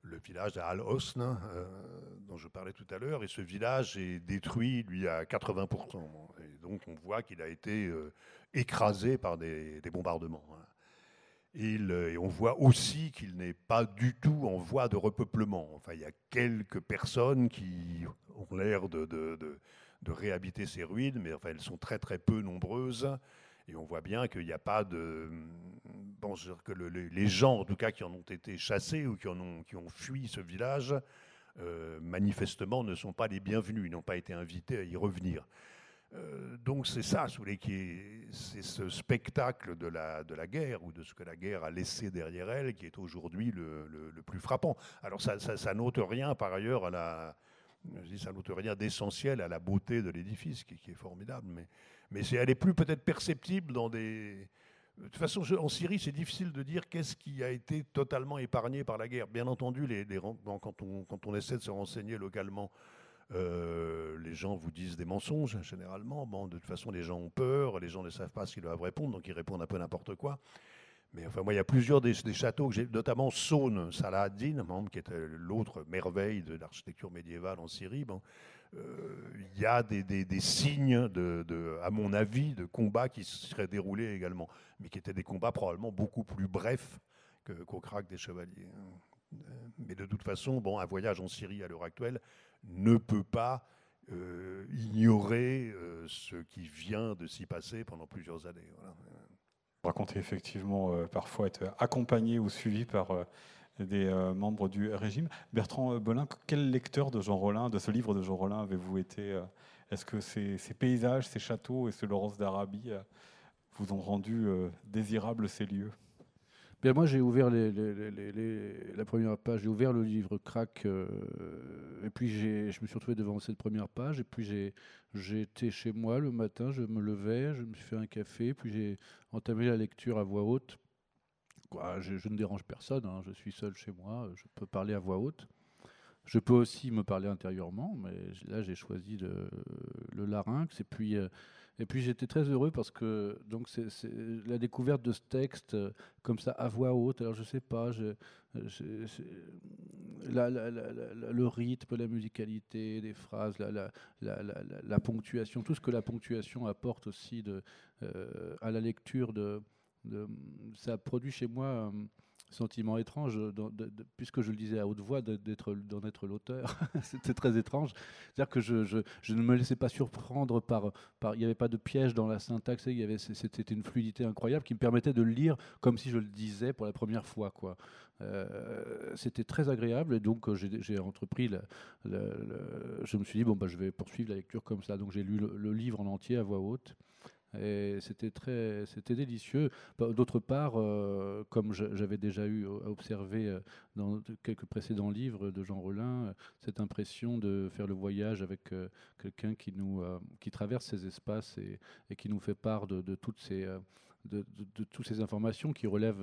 le village d'Al Hosn, euh, dont je parlais tout à l'heure. Et ce village est détruit, lui, à 80%. Et donc, on voit qu'il a été écrasé par des, bombardements. Hein. Et, on voit aussi qu'il n'est pas du tout en voie de repeuplement. Enfin, il y a quelques personnes qui ont l'air de réhabiter ces ruines, mais enfin, elles sont très très peu nombreuses. Et on voit bien qu'il n'y a pas de. Bon, que les gens, en tout cas, qui en ont été chassés ou qui, en ont, qui ont fui ce village, euh, manifestement ne sont pas les bienvenus. Ils n'ont pas été invités à y revenir. Euh, donc c'est ça, c'est ce spectacle de la, de la guerre ou de ce que la guerre a laissé derrière elle qui est aujourd'hui le, le, plus frappant. Alors ça, ça n'ôte rien par ailleurs à la, Je dis, ça rien d'essentiel à la beauté de l'édifice, qui, est formidable, mais, mais c'est, elle est plus peut-être perceptible dans des... De toute façon, en Syrie, c'est difficile de dire qu'est-ce qui a été totalement épargné par la guerre. Bien entendu, quand, on, essaie de se renseigner localement euh, les gens vous disent des mensonges, généralement. De toute façon, les gens ont peur, les gens ne savent pas ce qu'ils doivent répondre, donc ils répondent un peu n'importe quoi. Mais enfin, moi, il y a plusieurs des, châteaux que j'ai, notamment Saône, Salah ad-Din, qui était l'autre merveille de l'architecture médiévale en Syrie. Bon, euh, il y a des, signes, à mon avis, de combats qui seraient déroulés également, mais qui étaient des combats probablement beaucoup plus brefs qu'au crack des chevaliers. Euh, mais de toute façon, bon, un voyage en Syrie à l'heure actuelle ne peut pas euh, ignorer euh, ce qui vient de s'y passer pendant plusieurs années. Vous racontez effectivement parfois être accompagné ou suivi par des membres du régime. Bertrand Belin, quel lecteur de Jean Rollin, de ce livre de Jean Rollin, avez-vous été Est-ce que ces, ces, paysages, ces châteaux et ce Laurence d'Arabie vous ont rendu désirables ces lieux? Moi, j'ai ouvert la première page, j'ai ouvert le livre Crac, euh, et puis je me suis retrouvé devant cette première page, et puis j'ai été chez moi le matin, je me levais, je me suis fait un café, puis j'ai entamé la lecture à voix haute. je, ne dérange personne, hein, je suis seul chez moi, je peux parler à voix haute. Je peux aussi me parler intérieurement, mais là j'ai choisi le, larynx, et puis... Euh, et puis j'étais très heureux parce que donc la découverte de ce texte euh, comme ça à voix haute. Alors je sais pas, je, le rythme, la musicalité des phrases, la, ponctuation, tout ce que la ponctuation apporte aussi euh, à la lecture de, de, ça produit chez moi sentiment étrange, puisque je le disais à haute voix, d'en être l'auteur. (laughs) C'était très étrange. C'est-à-dire que je, ne me laissais pas surprendre par. Il n'y avait pas de piège dans la syntaxe, c'était une fluidité incroyable qui me permettait de le lire comme si je le disais pour la première fois. Quoi. Euh, c'était très agréable et donc j'ai entrepris. Le, je me suis dit, bon, bah, je vais poursuivre la lecture comme ça. Donc j'ai lu le livre en entier à voix haute. Et c'était très, c'était délicieux. D'autre part, euh, comme j'avais déjà eu à observer euh, dans quelques précédents livres de Jean Rollin, euh, cette impression de faire le voyage avec quelqu'un qui nous, qui traverse ces espaces et, qui nous fait part de, de toutes ces, de, de, toutes ces informations qui relèvent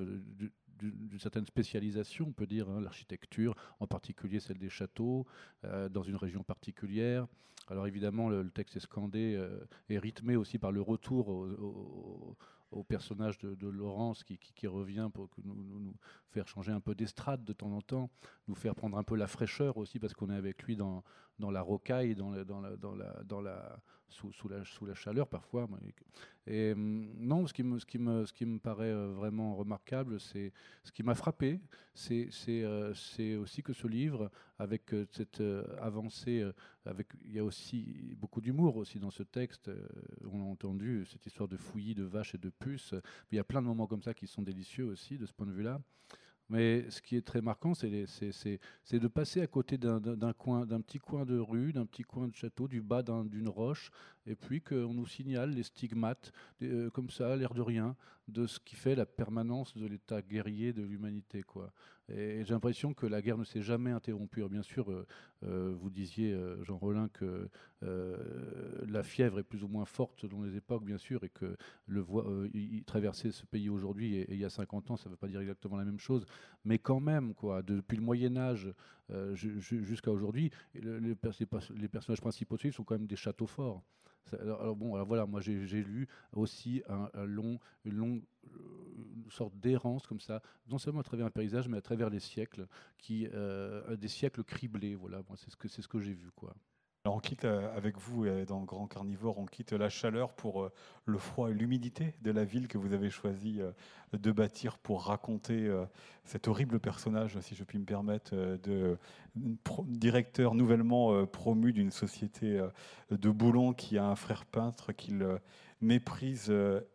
d'une certaine spécialisation, on peut dire, hein, l'architecture, en particulier celle des châteaux, dans une région particulière. Alors évidemment, le, texte est scandé euh, et rythmé aussi par le retour au, personnage de, Laurence qui, revient pour nous, nous, faire changer un peu d'estrade de temps en temps, nous faire prendre un peu la fraîcheur aussi parce qu'on est avec lui dans, dans la rocaille, dans, la, dans, la, dans la, sous, sous, la, sous la chaleur parfois. Et hum, non, ce qui me, ce qui me, ce qui me paraît euh, vraiment remarquable, c'est ce qui m'a frappé, c'est euh, aussi que ce livre, avec euh, cette avancée, avec, il y a aussi beaucoup d'humour aussi dans ce texte. On a entendu cette histoire de fouillis, de vaches et de puces. Il y a plein de moments comme ça qui sont délicieux aussi de ce point de vue-là. Mais ce qui est très marquant, c'est de passer à côté d'un petit coin de rue, d'un petit coin de château, du bas d'une roche, et puis qu'on nous signale les stigmates, euh, comme ça, l'air de rien, de ce qui fait la permanence de l'état guerrier de l'humanité. Et j'ai l'impression que la guerre ne s'est jamais interrompue. bien sûr, euh, euh, vous disiez, Jean Rollin, que la fièvre est plus ou moins forte dans les époques, bien sûr, et que le traverser ce pays aujourd'hui et, il y a 50 ans, ça ne veut pas dire exactement la même chose, mais quand même, quoi, depuis le Moyen Âge jusqu'à aujourd'hui, les, les, personnages principaux de sont quand même des châteaux forts. Alors, bon, alors voilà, moi j'ai lu aussi un, long, une longue euh, sorte d'errance comme ça, non seulement à travers un paysage, mais à travers les siècles, qui, euh, des siècles criblés. Voilà, c'est ce que ce que j'ai vu, quoi on quitte euh, avec vous dans le Grand Carnivore, on quitte la chaleur pour euh, le froid et l'humidité de la ville que vous avez choisi euh, de bâtir pour raconter cet horrible personnage, si je puis me permettre, de directeur nouvellement promu d'une société de Boulon qui a un frère peintre qu'il méprise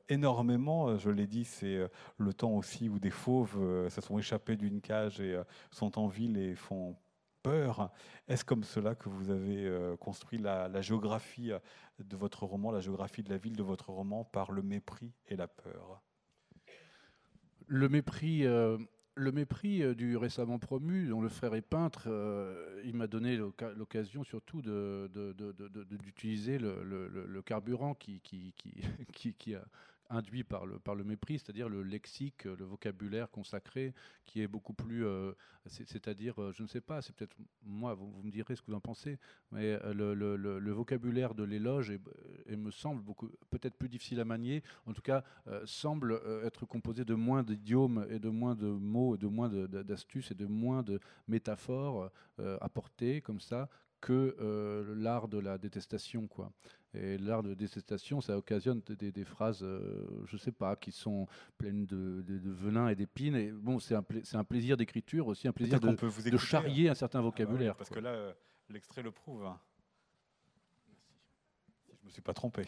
énormément. Je l'ai dit, c'est le temps aussi où des fauves se sont échappés d'une cage et sont en ville et font peur. Est-ce comme cela que vous avez euh, construit la, géographie euh, de votre roman, la géographie de la ville de votre roman, par le mépris et la peur? Le mépris, euh, le mépris du récemment promu, dont le frère est peintre, il m'a donné l'occasion surtout d'utiliser le, carburant qui, (laughs) a, induit par le, par le mépris, c'est-à-dire le lexique, le vocabulaire consacré, qui est beaucoup plus, euh, c'est-à-dire, euh, je ne sais pas, c'est peut-être moi, vous, me direz ce que vous en pensez, mais euh, le, le, vocabulaire de l'éloge et me semble peut-être plus difficile à manier, en tout cas, semble être composé de moins d'idiomes et de moins de mots, de moins d'astuces et de moins de métaphores apportées comme ça que l'art de la détestation, quoi. Et l'art de détestation, ça occasionne des, phrases, euh, je ne sais pas, qui sont pleines de, venin et d'épines. Et bon, c'est un, un, plaisir d'écriture aussi, un plaisir de, de, charrier un certain vocabulaire. Ah bah parce que là, euh, l'extrait le prouve. Hein. Si je ne me suis pas trompé.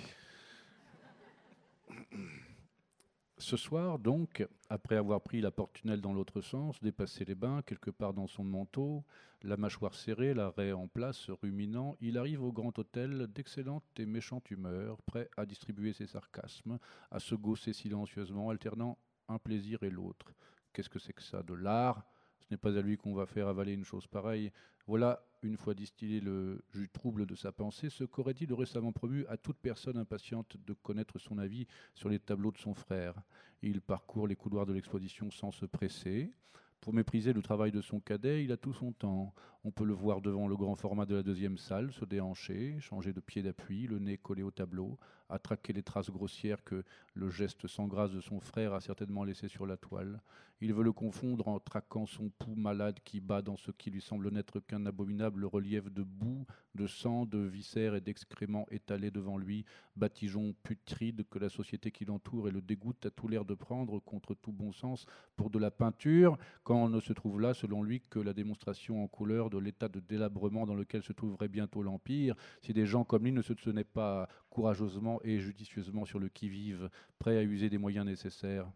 Ce soir, donc, après avoir pris la porte tunnel dans l'autre sens, dépassé les bains, quelque part dans son manteau, la mâchoire serrée, l'arrêt en place, ruminant, il arrive au grand hôtel d'excellente et méchante humeur, prêt à distribuer ses sarcasmes, à se gausser silencieusement, alternant un plaisir et l'autre. Qu'est-ce que c'est que ça? De l'art? Ce n'est pas à lui qu'on va faire avaler une chose pareille. Voilà une fois distillé le jus trouble de sa pensée, ce qu'aurait dit le récemment promu à toute personne impatiente de connaître son avis sur les tableaux de son frère. Il parcourt les couloirs de l'exposition sans se presser. Pour mépriser le travail de son cadet, il a tout son temps. On peut le voir devant le grand format de la deuxième salle, se déhancher, changer de pied d'appui, le nez collé au tableau, à traquer les traces grossières que le geste sans grâce de son frère a certainement laissées sur la toile. Il veut le confondre en traquant son pouls malade qui bat dans ce qui lui semble n'être qu'un abominable relief de boue, de sang, de viscères et d'excréments étalés devant lui, batigeons putrides que la société qui l'entoure et le dégoûte a tout l'air de prendre contre tout bon sens pour de la peinture, quand on ne se trouve là, selon lui, que la démonstration en couleur de l'état de délabrement dans lequel se trouverait bientôt l'Empire, si des gens comme lui ne se tenaient pas courageusement et judicieusement sur le qui-vive, prêts à user des moyens nécessaires?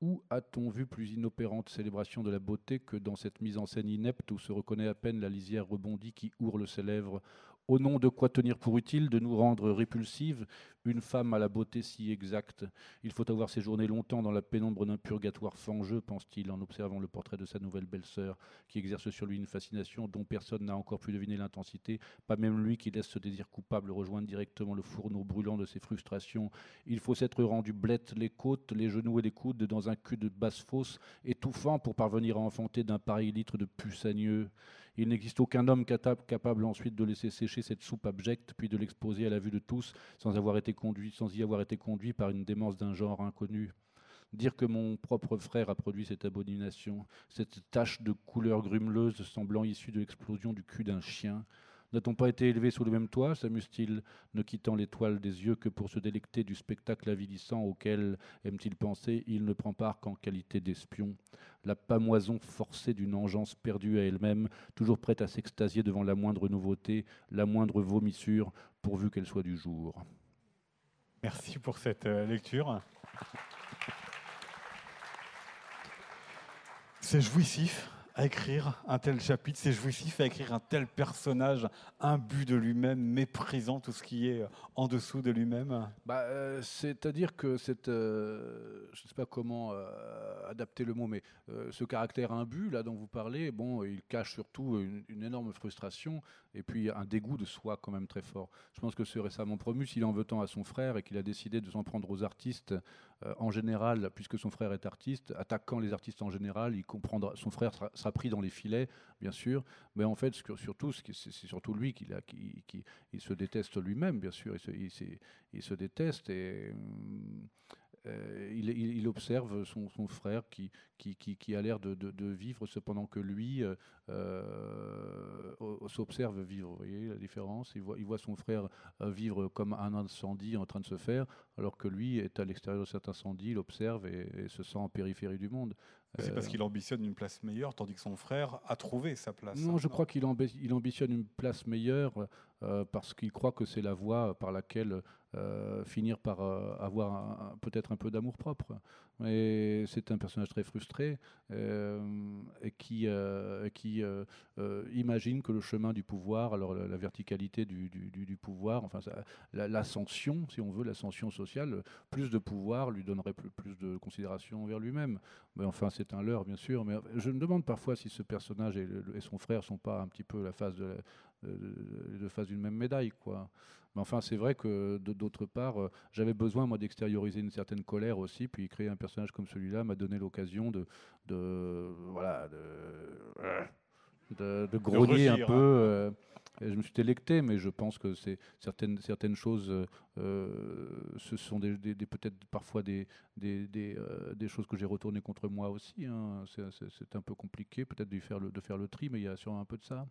Où a-t-on vu plus inopérante célébration de la beauté que dans cette mise en scène inepte où se reconnaît à peine la lisière rebondie qui ourle ses lèvres Au nom de quoi tenir pour utile de nous rendre répulsives une femme à la beauté si exacte. Il faut avoir séjourné longtemps dans la pénombre d'un purgatoire fangeux, pense-t-il, en observant le portrait de sa nouvelle belle-sœur, qui exerce sur lui une fascination dont personne n'a encore pu deviner l'intensité, pas même lui qui laisse ce désir coupable rejoindre directement le fourneau brûlant de ses frustrations. Il faut s'être rendu blette les côtes, les genoux et les coudes dans un cul de basse fosse, étouffant pour parvenir à enfanter d'un pareil litre de pusagneux. Il n'existe aucun homme capable ensuite de laisser sécher cette soupe abjecte, puis de l'exposer à la vue de tous, sans y avoir été conduit par une démence d'un genre inconnu. Dire que mon propre frère a produit cette abomination, cette tache de couleur grumeleuse semblant issue de l'explosion du cul d'un chien, N'a-t-on pas été élevé sous le même toit s'amuse-t-il, ne quittant l'étoile des yeux que pour se délecter du spectacle avilissant auquel, aime-t-il penser, il ne prend part qu'en qualité d'espion? La pamoison forcée d'une engeance perdue à elle-même, toujours prête à s'extasier devant la moindre nouveauté, la moindre vomissure, pourvu qu'elle soit du jour. Merci pour cette euh, lecture. C'est jouissif à écrire un tel chapitre, c'est jouissif à écrire un tel personnage imbu de lui-même, méprisant tout ce qui est en dessous de lui-même bah, euh, C'est-à-dire que cette, euh, je ne sais pas comment euh, adapter le mot, mais ce caractère imbu là dont vous parlez, bon, il cache surtout une, énorme frustration et puis un dégoût de soi quand même très fort. Je pense que ce récemment promu, s'il en veut tant à son frère et qu'il a décidé de s'en prendre aux artistes en général, puisque son frère est artiste, attaquant les artistes en général, il comprendra, son frère sera pris dans les filets, bien sûr, mais en fait, surtout, c'est surtout lui qui, qui, il se déteste lui-même, bien sûr, il se, il, se déteste et euh, il, observe son, frère qui, a l'air de, vivre cependant que lui euh, euh, s'observe vivre. Vous voyez la différence? Il voit, il voit son frère vivre comme un incendie en train de se faire, alors que lui est à l'extérieur de cet incendie, il observe et, se sent en périphérie du monde. C'est parce qu'il ambitionne une place meilleure, tandis que son frère a trouvé sa place. Non, je crois qu'il ambitionne une place meilleure parce qu'il croit que c'est la voie par laquelle euh, finir par euh, avoir peut-être un peu d'amour propre. Mais c'est un personnage très frustré euh, et qui, euh, qui imagine que le chemin du pouvoir, alors la, verticalité du, du, pouvoir, enfin l'ascension, si on veut, l'ascension sociale, plus de pouvoir lui donnerait plus, de considération envers lui-même. Mais enfin, c'est un leurre, bien sûr. Mais je me demande parfois si ce personnage et, son frère sont pas un petit peu la face de, de, face d'une même médaille, quoi. Mais enfin, c'est vrai que d'autre part, euh, j'avais besoin moi d'extérioriser une certaine colère aussi, puis créer un personnage comme celui-là m'a donné l'occasion de, de, voilà, de, de, grogner un peu. Hein. Euh, je me suis électé, mais je pense que c'est certaines, certaines choses, euh, ce sont des, peut-être parfois des, des, des, choses que j'ai retournées contre moi aussi. Hein. C'est un peu compliqué peut-être de faire, le, de faire le tri, mais il y a sûrement un peu de ça.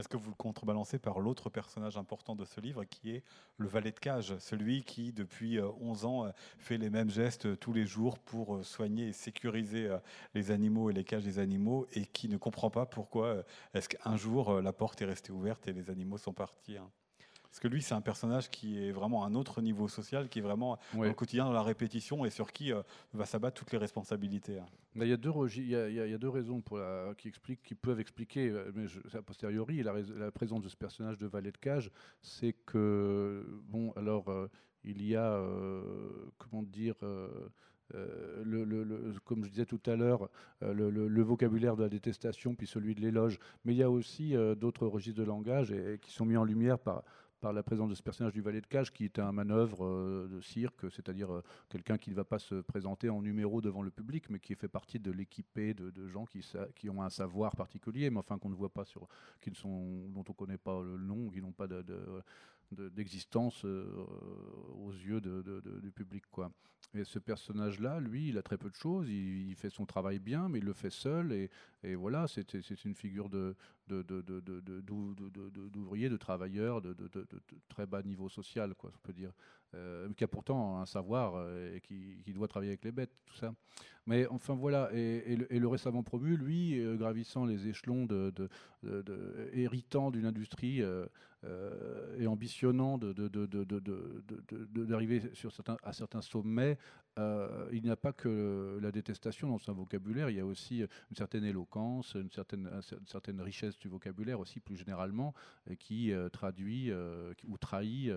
Est-ce que vous le contrebalancez par l'autre personnage important de ce livre, qui est le valet de cage, celui qui, depuis 11 euh, ans, euh, fait les mêmes gestes euh, tous les jours pour soigner et sécuriser les animaux et les cages des animaux, et qui ne comprend pas pourquoi est-ce qu'un jour la porte est restée ouverte et les animaux sont partis hein? Parce que lui, c'est un personnage qui est vraiment à un autre niveau social, qui est vraiment au quotidien dans la répétition et sur qui va s'abattre toutes les responsabilités. Il y, a deux, il, y a, deux raisons pour qui, expliquent, qui peuvent expliquer, euh, mais a posteriori, la, la, présence de ce personnage de valet de cage, c'est que, bon, alors, euh, il y a, euh, comment dire, le, comme je disais tout à l'heure, le, vocabulaire de la détestation, puis celui de l'éloge, mais il y a aussi d'autres registres de langage et, qui sont mis en lumière par, par la présence de ce personnage du valet de cage qui est un manœuvre euh, de cirque, c'est-à-dire euh, quelqu'un qui ne va pas se présenter en numéro devant le public, mais qui fait partie de l'équipé de, gens qui, ont un savoir particulier, mais enfin qu'on ne voit pas sur, qui ne sont, dont on ne connaît pas le nom, qui n'ont pas de, d'existence euh, aux yeux du public. Quoi. Et ce personnage-là, lui, il a très peu de choses, il, fait son travail bien, mais il le fait seul, et voilà, c'est une figure de, d'ouvrier, de, travailleur, de, très bas niveau social, quoi, on peut dire, euh, qui a pourtant un savoir euh, et qui, doit travailler avec les bêtes, tout ça. Mais enfin voilà, et, le, récemment promu, lui, euh, gravissant les échelons héritant d'une industrie et ambitionnant d'arriver à certains sommets, il n'y a pas que la détestation dans son vocabulaire, il y a aussi une certaine éloquence, une certaine, une certaine richesse du vocabulaire aussi plus généralement, qui traduit ou trahit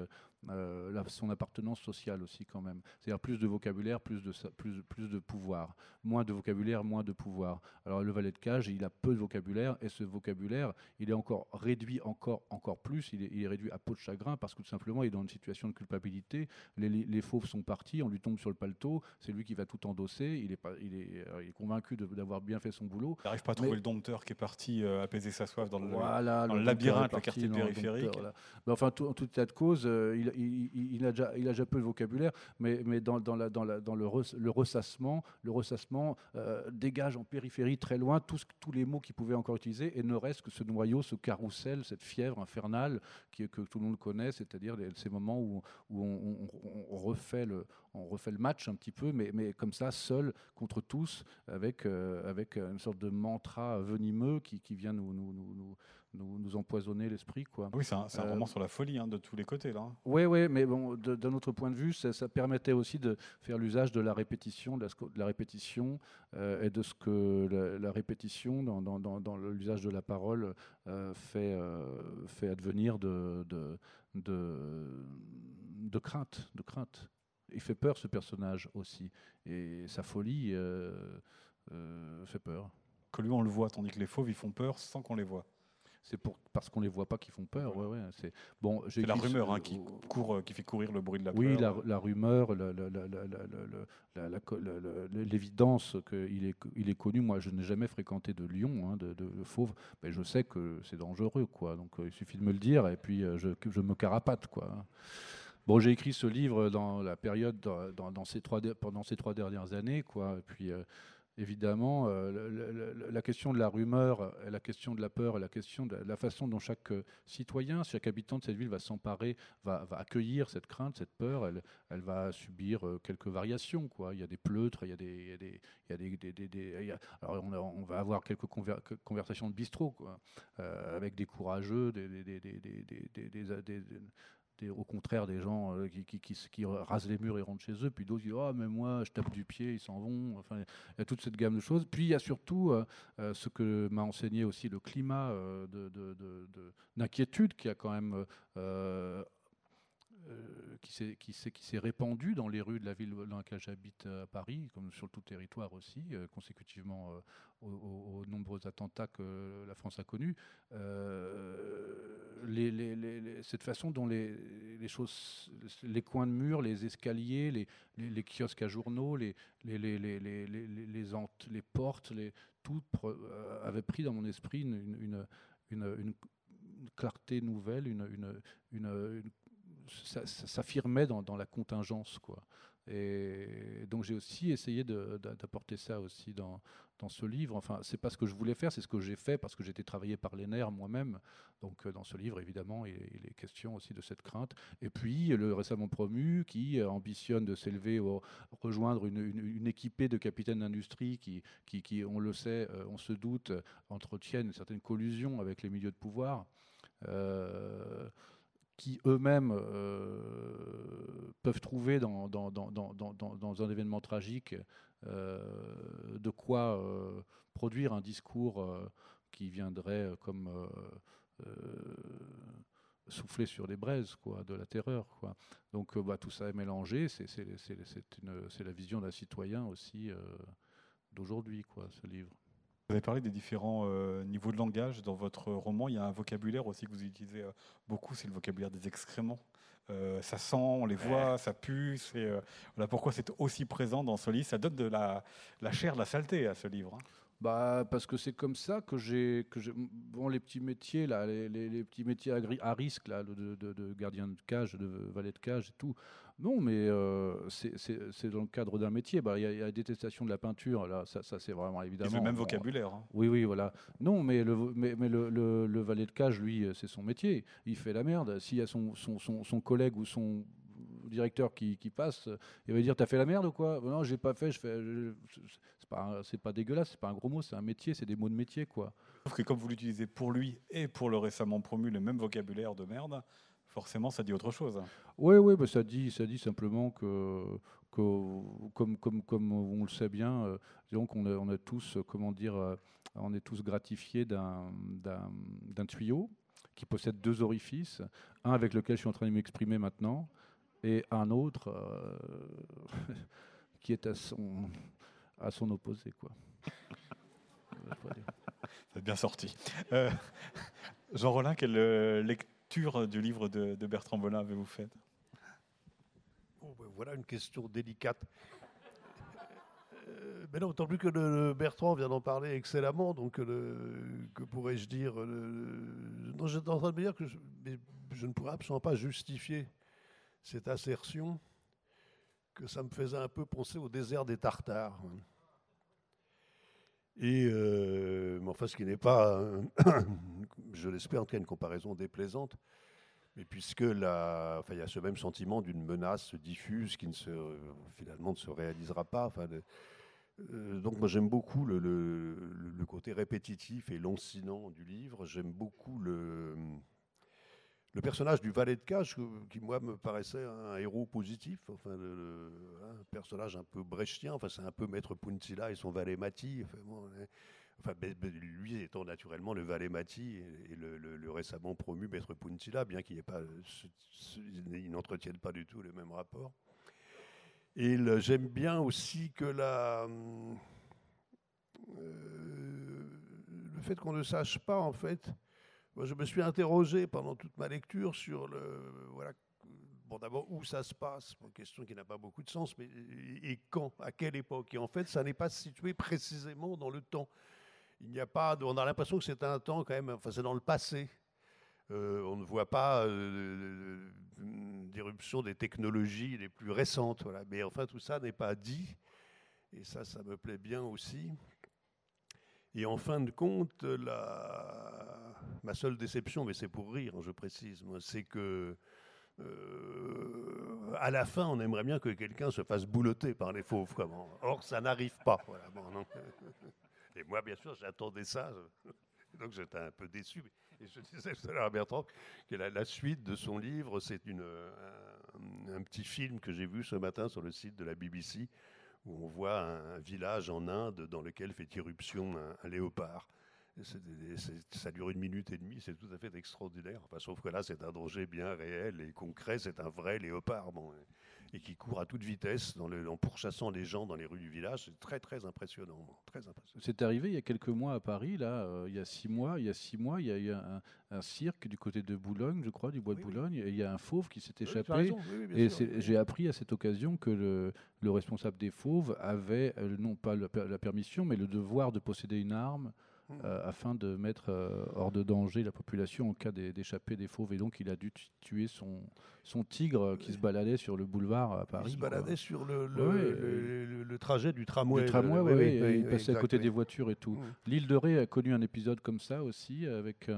euh, son appartenance sociale aussi quand même. C'est-à-dire plus de vocabulaire, plus de, plus, plus de pouvoir. Moins de vocabulaire, moins de pouvoir. Alors le valet de cage, il a peu de vocabulaire et ce vocabulaire, il est encore réduit encore, encore plus. Il est, réduit à peau de chagrin parce que tout simplement, il est dans une situation de culpabilité. Les, fauves sont partis, on lui tombe sur le paletot, c'est lui qui va tout endosser. Il est, pas, il est, euh, il est convaincu d'avoir bien fait son boulot. Il n'arrive pas à trouver le dompteur qui est parti euh, apaiser sa soif dans le, labyrinthe, le quartier périphérique. Enfin, tout, en tout état de cause, il, il, a déjà, peu de vocabulaire, mais, dans, le, le, ressassement, le ressassement euh, dégage en périphérie très loin tous, les mots qu'il pouvait encore utiliser et ne reste que ce noyau, ce carrousel, cette fièvre infernale que tout le monde connaît, c'est-à-dire ces moments où, on, refait le, match un petit peu, mais, comme ça, seul contre tous, avec, euh, avec une sorte de mantra venimeux qui, vient nous, nous empoisonner l'esprit. Quoi. Oui, c'est un, un, roman euh, sur la folie hein, de tous les côtés. là. Oui, oui, mais bon, d'un autre point de vue, ça, permettait aussi de faire l'usage de la répétition, de la, répétition euh, et de ce que la, répétition dans, dans, dans, l'usage de la parole euh, fait, fait advenir de, de, de, de, crainte, de crainte. Il fait peur ce personnage aussi, et sa folie fait peur. Que lui on le voit, tandis que les fauves ils font peur sans qu'on les voit c'est pour, parce qu'on les voit pas qu'ils font peur. Ouais, ouais, c'est bon, la rumeur hein, qui, court, euh, qui fait courir le bruit de la oui, peur. Oui, la, rumeur, l'évidence qu'il est, il est connu. Moi, je n'ai jamais fréquenté de lion, hein, de, de, fauve, mais je sais que c'est dangereux. quoi. Donc, euh, il suffit de me le dire et puis euh, je, je me carapate. quoi. Bon, j'ai écrit ce livre dans la période, dans, dans ces trois, pendant ces trois dernières années, quoi. Et puis, évidemment, euh, la, question de la rumeur, la question de la peur, la question de la façon dont chaque euh, citoyen, chaque habitant de cette ville va s'emparer, va, accueillir cette crainte, cette peur, elle, va subir euh, quelques variations. Quoi. Il y a des pleutres, il y a des... Y a des, on, va avoir quelques conversations de bistrot, quoi, avec des courageux, des au contraire des gens euh, qui, rasent les murs et rentrent chez eux, puis d'autres disent oh mais moi je tape du pied, ils s'en vont. Enfin, il y a toute cette gamme de choses. Puis il y a surtout euh, euh, ce que m'a enseigné aussi le climat d'inquiétude de, qui a quand même qui s'est répandu dans les rues de la ville dans laquelle j'habite à Paris, comme sur tout le territoire aussi, euh, consécutivement euh, aux, nombreux attentats que la France a connus. cette façon dont les, choses, les coins de mur, les escaliers, les, kiosques à journaux, les, portes, les, tout avait pris dans mon esprit une, une, clarté nouvelle, une, une, ça, s'affirmait dans, la contingence. Quoi. Et donc j'ai aussi essayé d'apporter ça aussi dans, dans, ce livre. Enfin, c'est pas ce que je voulais faire, c'est ce que j'ai fait parce que j'étais travaillé par les moi-même. Donc euh, dans ce livre, évidemment, il, est question aussi de cette crainte. Et puis le récemment promu qui ambitionne de s'élever, rejoindre une, une, équipée de capitaines d'industrie qui, qui, qui, on le sait, euh, on se doute, entretiennent une certaine collusion avec les milieux de pouvoir. Euh, qui eux-mêmes euh, peuvent trouver dans, un événement tragique euh, de quoi euh, produire un discours qui viendrait comme souffler sur les braises quoi, de la terreur. Quoi. Donc bah, tout ça est mélangé, c'est la vision d'un citoyen aussi d'aujourd'hui, ce livre. Vous avez parlé des différents euh, niveaux de langage dans votre roman. Il y a un vocabulaire aussi que vous utilisez euh, beaucoup, c'est le vocabulaire des excréments. Euh, ça sent, on les voit, ça pue. voilà pourquoi c'est aussi présent dans ce livre. Ça donne de la, chair, de la saleté à ce livre. Hein. Bah, parce que c'est comme ça que j'ai que bon les petits métiers là les, les, petits métiers à, risque là de, de, gardien de cage de valet de cage et tout. Non mais euh, c'est dans le cadre d'un métier. Bah, il y, a la détestation de la peinture là ça, ça c'est vraiment évidemment c'est le même vocabulaire hein. oui oui voilà. Non mais le mais, mais le, le, valet de cage lui c'est son métier. Il fait la merde. S'il y a son, son, son, son collègue ou son directeur qui, qui, passe, il va dire T'as fait la merde ou quoi? Non, j'ai pas fait. Je fais. C'est pas, c'est pas dégueulasse, c'est pas un gros mot, c'est un métier, c'est des mots de métier, quoi. Sauf que comme vous l'utilisez pour lui et pour le récemment promu, le même vocabulaire de merde, forcément, ça dit autre chose. Oui, oui, bah ça dit, ça dit simplement que, que comme, comme, comme on le sait bien, euh, donc on, on a tous, comment dire, euh, on est tous gratifiés d'un, d'un tuyau qui possède deux orifices, un avec lequel je suis en train de m'exprimer maintenant, et un autre euh, (laughs) qui est à son, à son opposé. Quoi. C'est bien sorti. Euh, Jean Rollin, quelle euh, lecture du livre de, Bertrand Bolin avez-vous faite? Oh, ben Voilà une question délicate. mais non, tant plus que le, Bertrand vient d'en parler excellemment, donc que pourrais-je dire non, J'étais en train de me dire que je, je ne pourrais absolument pas justifier cette assertion que ça me faisait un peu penser au désert des Tartares. Et, euh, enfin, ce qui n'est pas, (coughs) je l'espère, en tout cas, une comparaison déplaisante, mais puisque la, enfin, il y a ce même sentiment d'une menace diffuse qui ne se, finalement ne se réalisera pas. Enfin, euh, donc moi j'aime beaucoup le, le, côté répétitif et lancinant du livre. J'aime beaucoup le, le personnage du valet de cage, qui moi me paraissait un héros positif, enfin, un personnage un peu brechtien, enfin, c'est un peu Maître Puntilla et son valet Mati. Enfin, lui étant naturellement le valet Mati et, le, récemment promu Maître Puntilla, bien qu'il pas, n'entretiennent pas du tout les mêmes rapports. Et j'aime bien aussi que la, euh, le fait qu'on ne sache pas en fait je me suis interrogé pendant toute ma lecture sur voilà, bon, d'abord où ça se passe, une question qui n'a pas beaucoup de sens, mais et quand, à quelle époque. Et en fait, ça n'est pas situé précisément dans le temps. Il n'y a pas, on a l'impression que c'est un temps quand même, enfin c'est dans le passé. Euh, on ne voit pas euh, d'éruption des technologies les plus récentes. Voilà. Mais enfin, tout ça n'est pas dit. Et ça, ça me plaît bien aussi. Et en fin de compte, ma seule déception, mais c'est pour rire, je précise, c'est que euh, à la fin, on aimerait bien que quelqu'un se fasse boulotter par les fauves. Or, ça n'arrive pas. (laughs) Et moi, bien sûr, j'attendais ça. donc j'étais un peu déçu. Et je disais tout à l'heure à Bertrand que la, suite de son livre, c'est un, petit film que j'ai vu ce matin sur le site de la BBC, où on voit un, village en Inde dans lequel fait irruption un, léopard. ça dure une minute et demie, c'est tout à fait extraordinaire. Sauf que là, c'est un danger bien réel et concret, c'est un vrai léopard. Et qui court à toute vitesse dans le, en pourchassant les gens dans les rues du village. C'est très très impressionnant, très impressionnant. C'est arrivé il y a quelques mois à Paris, là, euh, il y a six mois. Il y a six mois, il y a eu un, cirque du côté de Boulogne, je crois, du bois de Boulogne. Et il y a un fauve qui s'est échappé. et j'ai appris à cette occasion que le, le responsable des fauves avait euh, non pas la permission, mais le devoir de posséder une arme euh, afin de mettre euh, hors de danger la population en cas d'échappée des fauves. Et donc, il a dû tuer son, son tigre qui se baladait sur le boulevard à Paris. Il se baladait sur le, le, trajet du tramway. Du tramway, oui, il passait à côté des voitures et tout. Mm. L'île de Ré a connu un épisode comme ça aussi, avec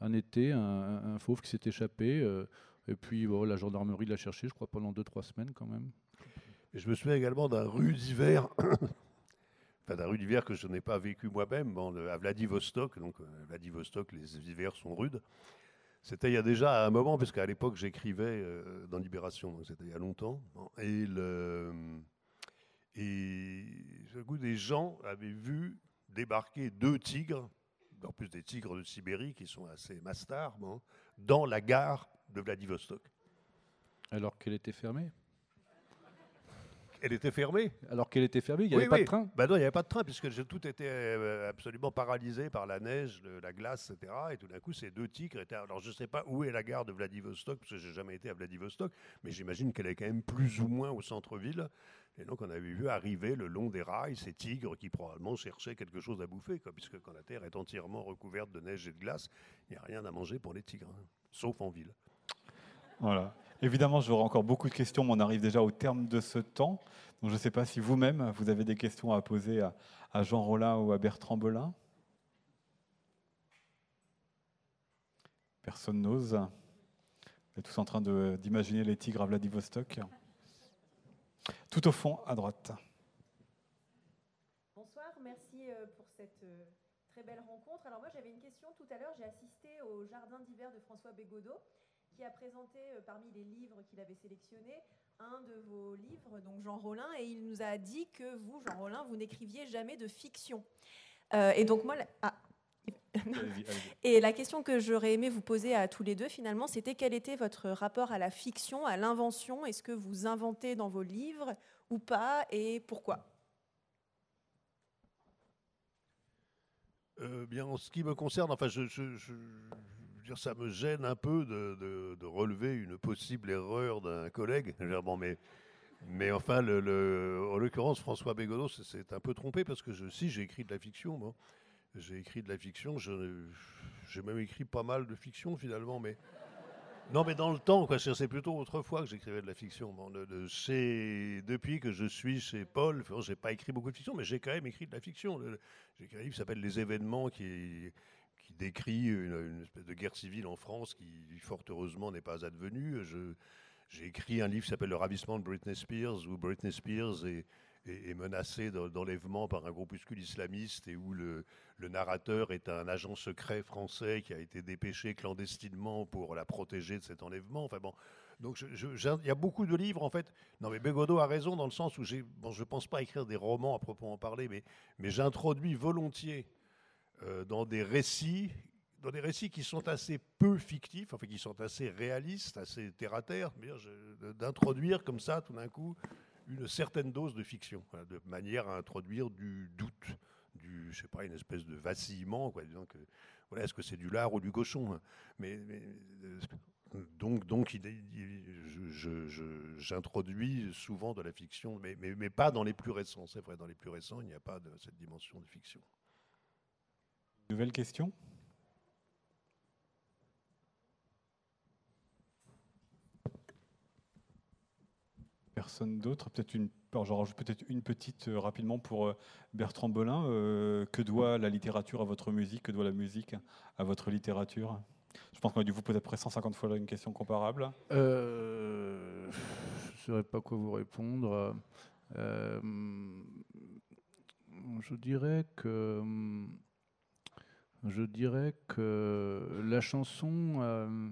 un, été, un, fauve qui s'est échappé. Euh, et puis, la gendarmerie l'a cherché, je crois, pendant 2-3 semaines quand même. Et je me souviens également d'un rue d'hiver enfin, rue d'hiver que je n'ai pas vécu moi-même, à Vladivostok. Donc, euh, Vladivostok, les hivers sont rudes. C'était il y a déjà un moment, parce qu'à l'époque, j'écrivais euh, dans Libération, donc c'était il y a longtemps. Et, le, et goût des gens avaient vu débarquer deux tigres, en plus des tigres de Sibérie qui sont assez mastards, dans la gare de Vladivostok. Alors qu'elle était fermée? Elle était fermée. Alors qu'elle était fermée, il n'y avait pas de train ben Non, il n'y avait pas de train, puisque tout était euh, absolument paralysé par la neige, la glace, etc. Et tout d'un coup, ces deux tigres étaient. Alors, je ne sais pas où est la gare de Vladivostok, parce que je n'ai jamais été à Vladivostok, mais j'imagine qu'elle est quand même plus ou moins au centre-ville. Et donc, on avait vu arriver le long des rails ces tigres qui probablement cherchaient quelque chose à bouffer, quoi, puisque quand la terre est entièrement recouverte de neige et de glace, il n'y a rien à manger pour les tigres, hein, sauf en ville. Voilà. Évidemment, j'aurai encore beaucoup de questions, mais on arrive déjà au terme de ce temps. Donc je ne sais pas si vous-même, vous avez des questions à poser à, Jean Rollin ou à Bertrand Belin. Personne n'ose. Vous êtes tous en train d'imaginer les tigres à Vladivostok. Tout au fond, à droite. Bonsoir, merci euh, pour cette euh, très belle rencontre. Alors moi j'avais une question tout à l'heure, j'ai assisté au jardin d'hiver de François Bégodeau qui a présenté euh, parmi les livres qu'il avait sélectionnés un de vos livres, donc Jean Rollin, et il nous a dit que vous, Jean Rollin, vous n'écriviez jamais de fiction. Euh, et donc moi, ah. (laughs) et la question que j'aurais aimé vous poser à tous les deux, finalement, c'était quel était votre rapport à la fiction, à l'invention? Est-ce que vous inventez dans vos livres ou pas, et pourquoi? Euh, Bien, en ce qui me concerne, enfin, je ça me gêne un peu de, relever une possible erreur d'un collègue. Bon, mais, enfin, en l'occurrence, François Bégodeau s'est un peu trompé parce que si j'ai écrit de la fiction, j'ai écrit de la fiction, j'ai même écrit pas mal de fiction finalement, mais non, mais dans le temps. C'est plutôt autrefois que j'écrivais de la fiction. Bon, depuis que je suis chez Paul, j'ai pas écrit beaucoup de fiction, mais j'ai quand même écrit de la fiction. J'ai écrit un livre qui s'appelle Les événements, qui décrit une, espèce de guerre civile en France qui, fort heureusement, n'est pas advenue. J'ai écrit un livre qui s'appelle Le ravissement de Britney Spears, où Britney Spears est, menacée d'enlèvement par un groupuscule islamiste et où le, narrateur est un agent secret français qui a été dépêché clandestinement pour la protéger de cet enlèvement. Enfin bon, donc il y a beaucoup de livres en fait. Non mais Bégodeau a raison dans le sens où je ne pense pas écrire des romans à proprement parler, mais, j'introduis volontiers dans des récits dans des récits qui sont assez peu fictifs, enfin qui sont assez réalistes, assez terre à terre, d'introduire comme ça tout d'un coup une certaine dose de fiction, de manière à introduire du doute, du, je sais pas, une espèce de vacillement, quoi, disant que voilà, est-ce que c'est du lard ou du cochon hein. Euh, donc, donc j'introduis souvent de la fiction, mais, mais, pas dans les plus récents. C'est vrai, dans les plus récents, il n'y a pas cette dimension de fiction. Nouvelle question? Personne d'autre? Peut-être une, peut-être une petite euh, rapidement pour euh, Bertrand Belin. Euh, que doit la littérature à votre musique? Que doit la musique à votre littérature? Je pense qu'on a dû vous poser à peu près 150 fois une question comparable. je ne saurais pas quoi vous répondre. je dirais que Je dirais que la chanson, euh,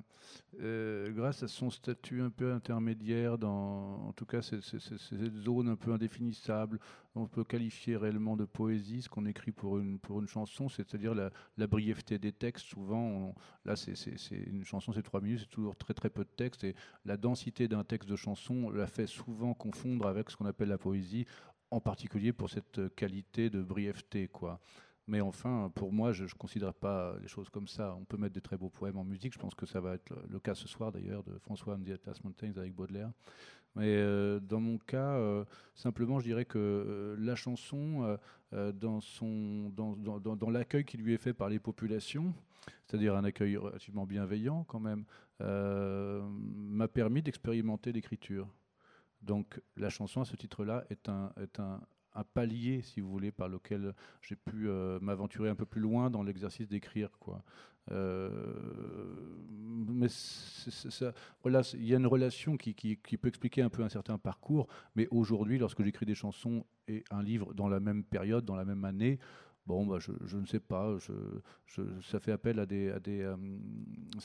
euh, grâce à son statut un peu intermédiaire, dans, en tout cas c'est cette zone un peu indéfinissable, on peut qualifier réellement de poésie ce qu'on écrit pour une, pour une chanson, c'est-à-dire la, brièveté des textes. Souvent, là c'est une chanson, c'est trois minutes, c'est toujours très très peu de texte, et la densité d'un texte de chanson la fait souvent confondre avec ce qu'on appelle la poésie, en particulier pour cette qualité de brièveté. quoi. Mais enfin, pour moi, je ne considère pas les choses comme ça. On peut mettre des très beaux poèmes en musique. Je pense que ça va être le cas ce soir, d'ailleurs, de François and the Atlas Mountains avec Baudelaire. Mais euh, dans mon cas, euh, simplement, je dirais que euh, la chanson, dans, son, dans, dans, dans l'accueil qui lui est fait par les populations, c'est-à-dire un accueil relativement bienveillant quand même, m'a permis d'expérimenter l'écriture. Donc la chanson à ce titre-là est un, est un, un palier, si vous voulez, par lequel j'ai pu euh, m'aventurer un peu plus loin dans l'exercice d'écrire. Quoi. Euh, mais voilà, il y a une relation qui, peut expliquer un peu un certain parcours, mais aujourd'hui, lorsque j'écris des chansons et un livre dans la même période, dans la même année, Bon, bah, je, ne sais pas. Ça fait appel à des, à des euh,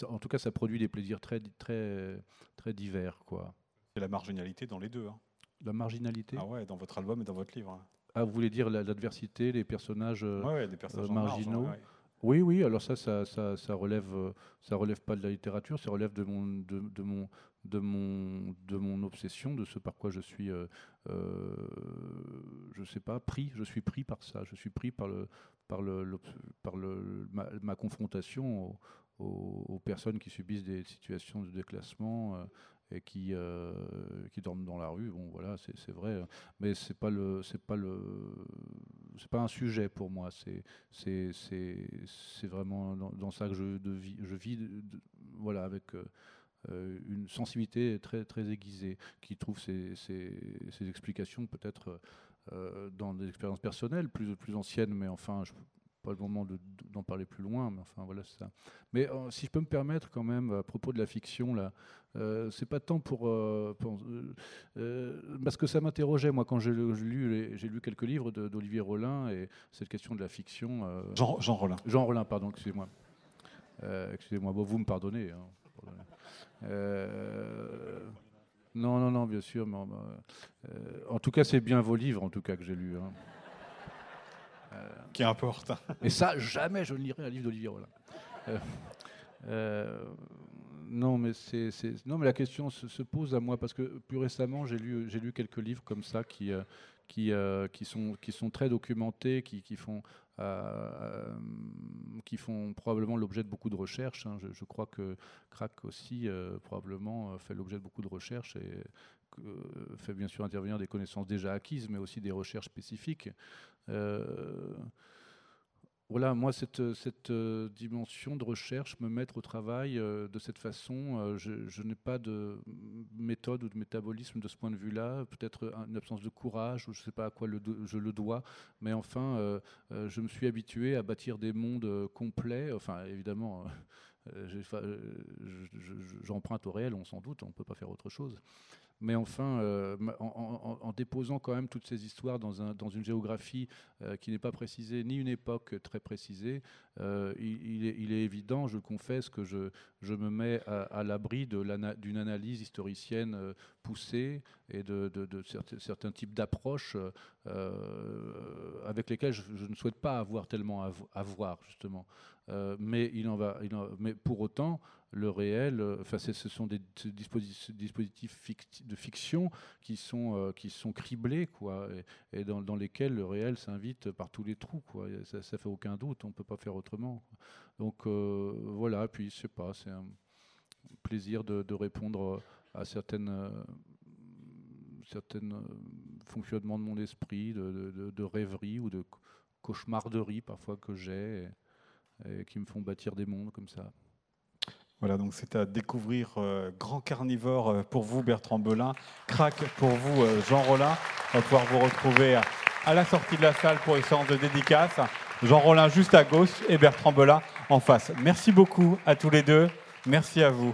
en tout cas, ça produit des plaisirs très, très, très divers, quoi. C'est la marginalité dans les deux. Hein la marginalité Ah ouais, dans votre album et dans votre livre. Ah, vous voulez dire l'adversité, les personnages, euh, des personnages euh, marginaux Oui, oui, alors ça, ça, ça, relève, euh, ça relève pas de la littérature, ça relève de mon, de, mon, de mon, de mon obsession, de ce par quoi je suis, euh, je sais pas, pris. Je suis pris par ça. Je suis pris par le, par le, par le, ma, confrontation aux, personnes qui subissent des situations de déclassement et qui, euh, qui dorment dans la rue. Bon, voilà, c'est vrai, mais c'est pas pas pas un sujet pour moi. C'est, vraiment dans, ça que je, de, je vis, voilà, avec euh, une sensibilité très, très aiguisée, qui trouve ses, ses, explications peut-être euh, dans des expériences personnelles plus, plus anciennes, mais enfin, pas le moment d'en parler plus loin, mais enfin voilà ça. Mais euh, si je peux me permettre quand même à propos de la fiction là, euh, c'est pas tant pour, euh, parce que ça m'interrogeait moi quand j'ai lu j'ai lu quelques livres d'Olivier Rollin et cette question de la fiction. Jean, Jean Rollin. Jean Rollin, pardon, excusez-moi. excusez-moi, bon, vous me pardonnez. Hein, non, non, non, bien sûr. Mais, en tout cas, c'est bien vos livres, en tout cas, que j'ai lus. Hein. Qui importe. Et ça, jamais je ne lirai un livre d'Olivier Rollin. Euh, euh, non, mais c'est, non, mais la question se, pose à moi parce que plus récemment, j'ai lu, j'ai lu quelques livres comme ça qui, euh, qui, qui, sont, qui sont très documentés, qui, qui font, qui font probablement l'objet de beaucoup de recherches. Hein. Je, crois que Crack aussi probablement fait l'objet de beaucoup de recherches fait bien sûr intervenir des connaissances déjà acquises, mais aussi des recherches spécifiques. Euh, voilà, moi, cette, euh, dimension de recherche, me mettre au travail euh, de cette façon, je, n'ai pas de méthode ou de métabolisme de ce point de vue-là, peut-être une absence de courage, ou je ne sais pas à quoi je le dois, mais enfin, je me suis habitué à bâtir des mondes complets, enfin, évidemment. J'emprunte au réel, on s'en doute, on ne peut pas faire autre chose mais enfin, euh, en, déposant quand même toutes ces histoires dans, un, dans une géographie euh, qui n'est pas précisée, ni une époque très précisée, euh, il, est, évident, je confesse, que je, me mets à, l'abri d'une analyse historicienne poussée et de, certains, types d'approches avec lesquelles je, ne souhaite pas avoir tellement à, voir, justement. mais pour autant, le réel, euh, enfin, ce sont des dispositifs de fiction qui sont, euh, qui sont criblés, quoi, et, dans, lesquels le réel s'invite par tous les trous, quoi. Ça, ça fait aucun doute, on ne peut pas faire autrement. Donc euh, voilà, puis je sais pas, c'est un plaisir de, répondre à certaines, fonctionnements de mon esprit, de, de rêveries ou de cauchemarderies parfois que j'ai, et qui me font bâtir des mondes comme ça. Voilà, donc c'est à découvrir euh, Grand Carnivore euh, pour vous, Bertrand Belin, Crac pour vous, euh, Jean Rollin. On va pouvoir vous retrouver à la sortie de la salle pour une séance de dédicace. Jean Rollin juste à gauche et Bertrand Belin en face. Merci beaucoup à tous les deux. Merci à vous.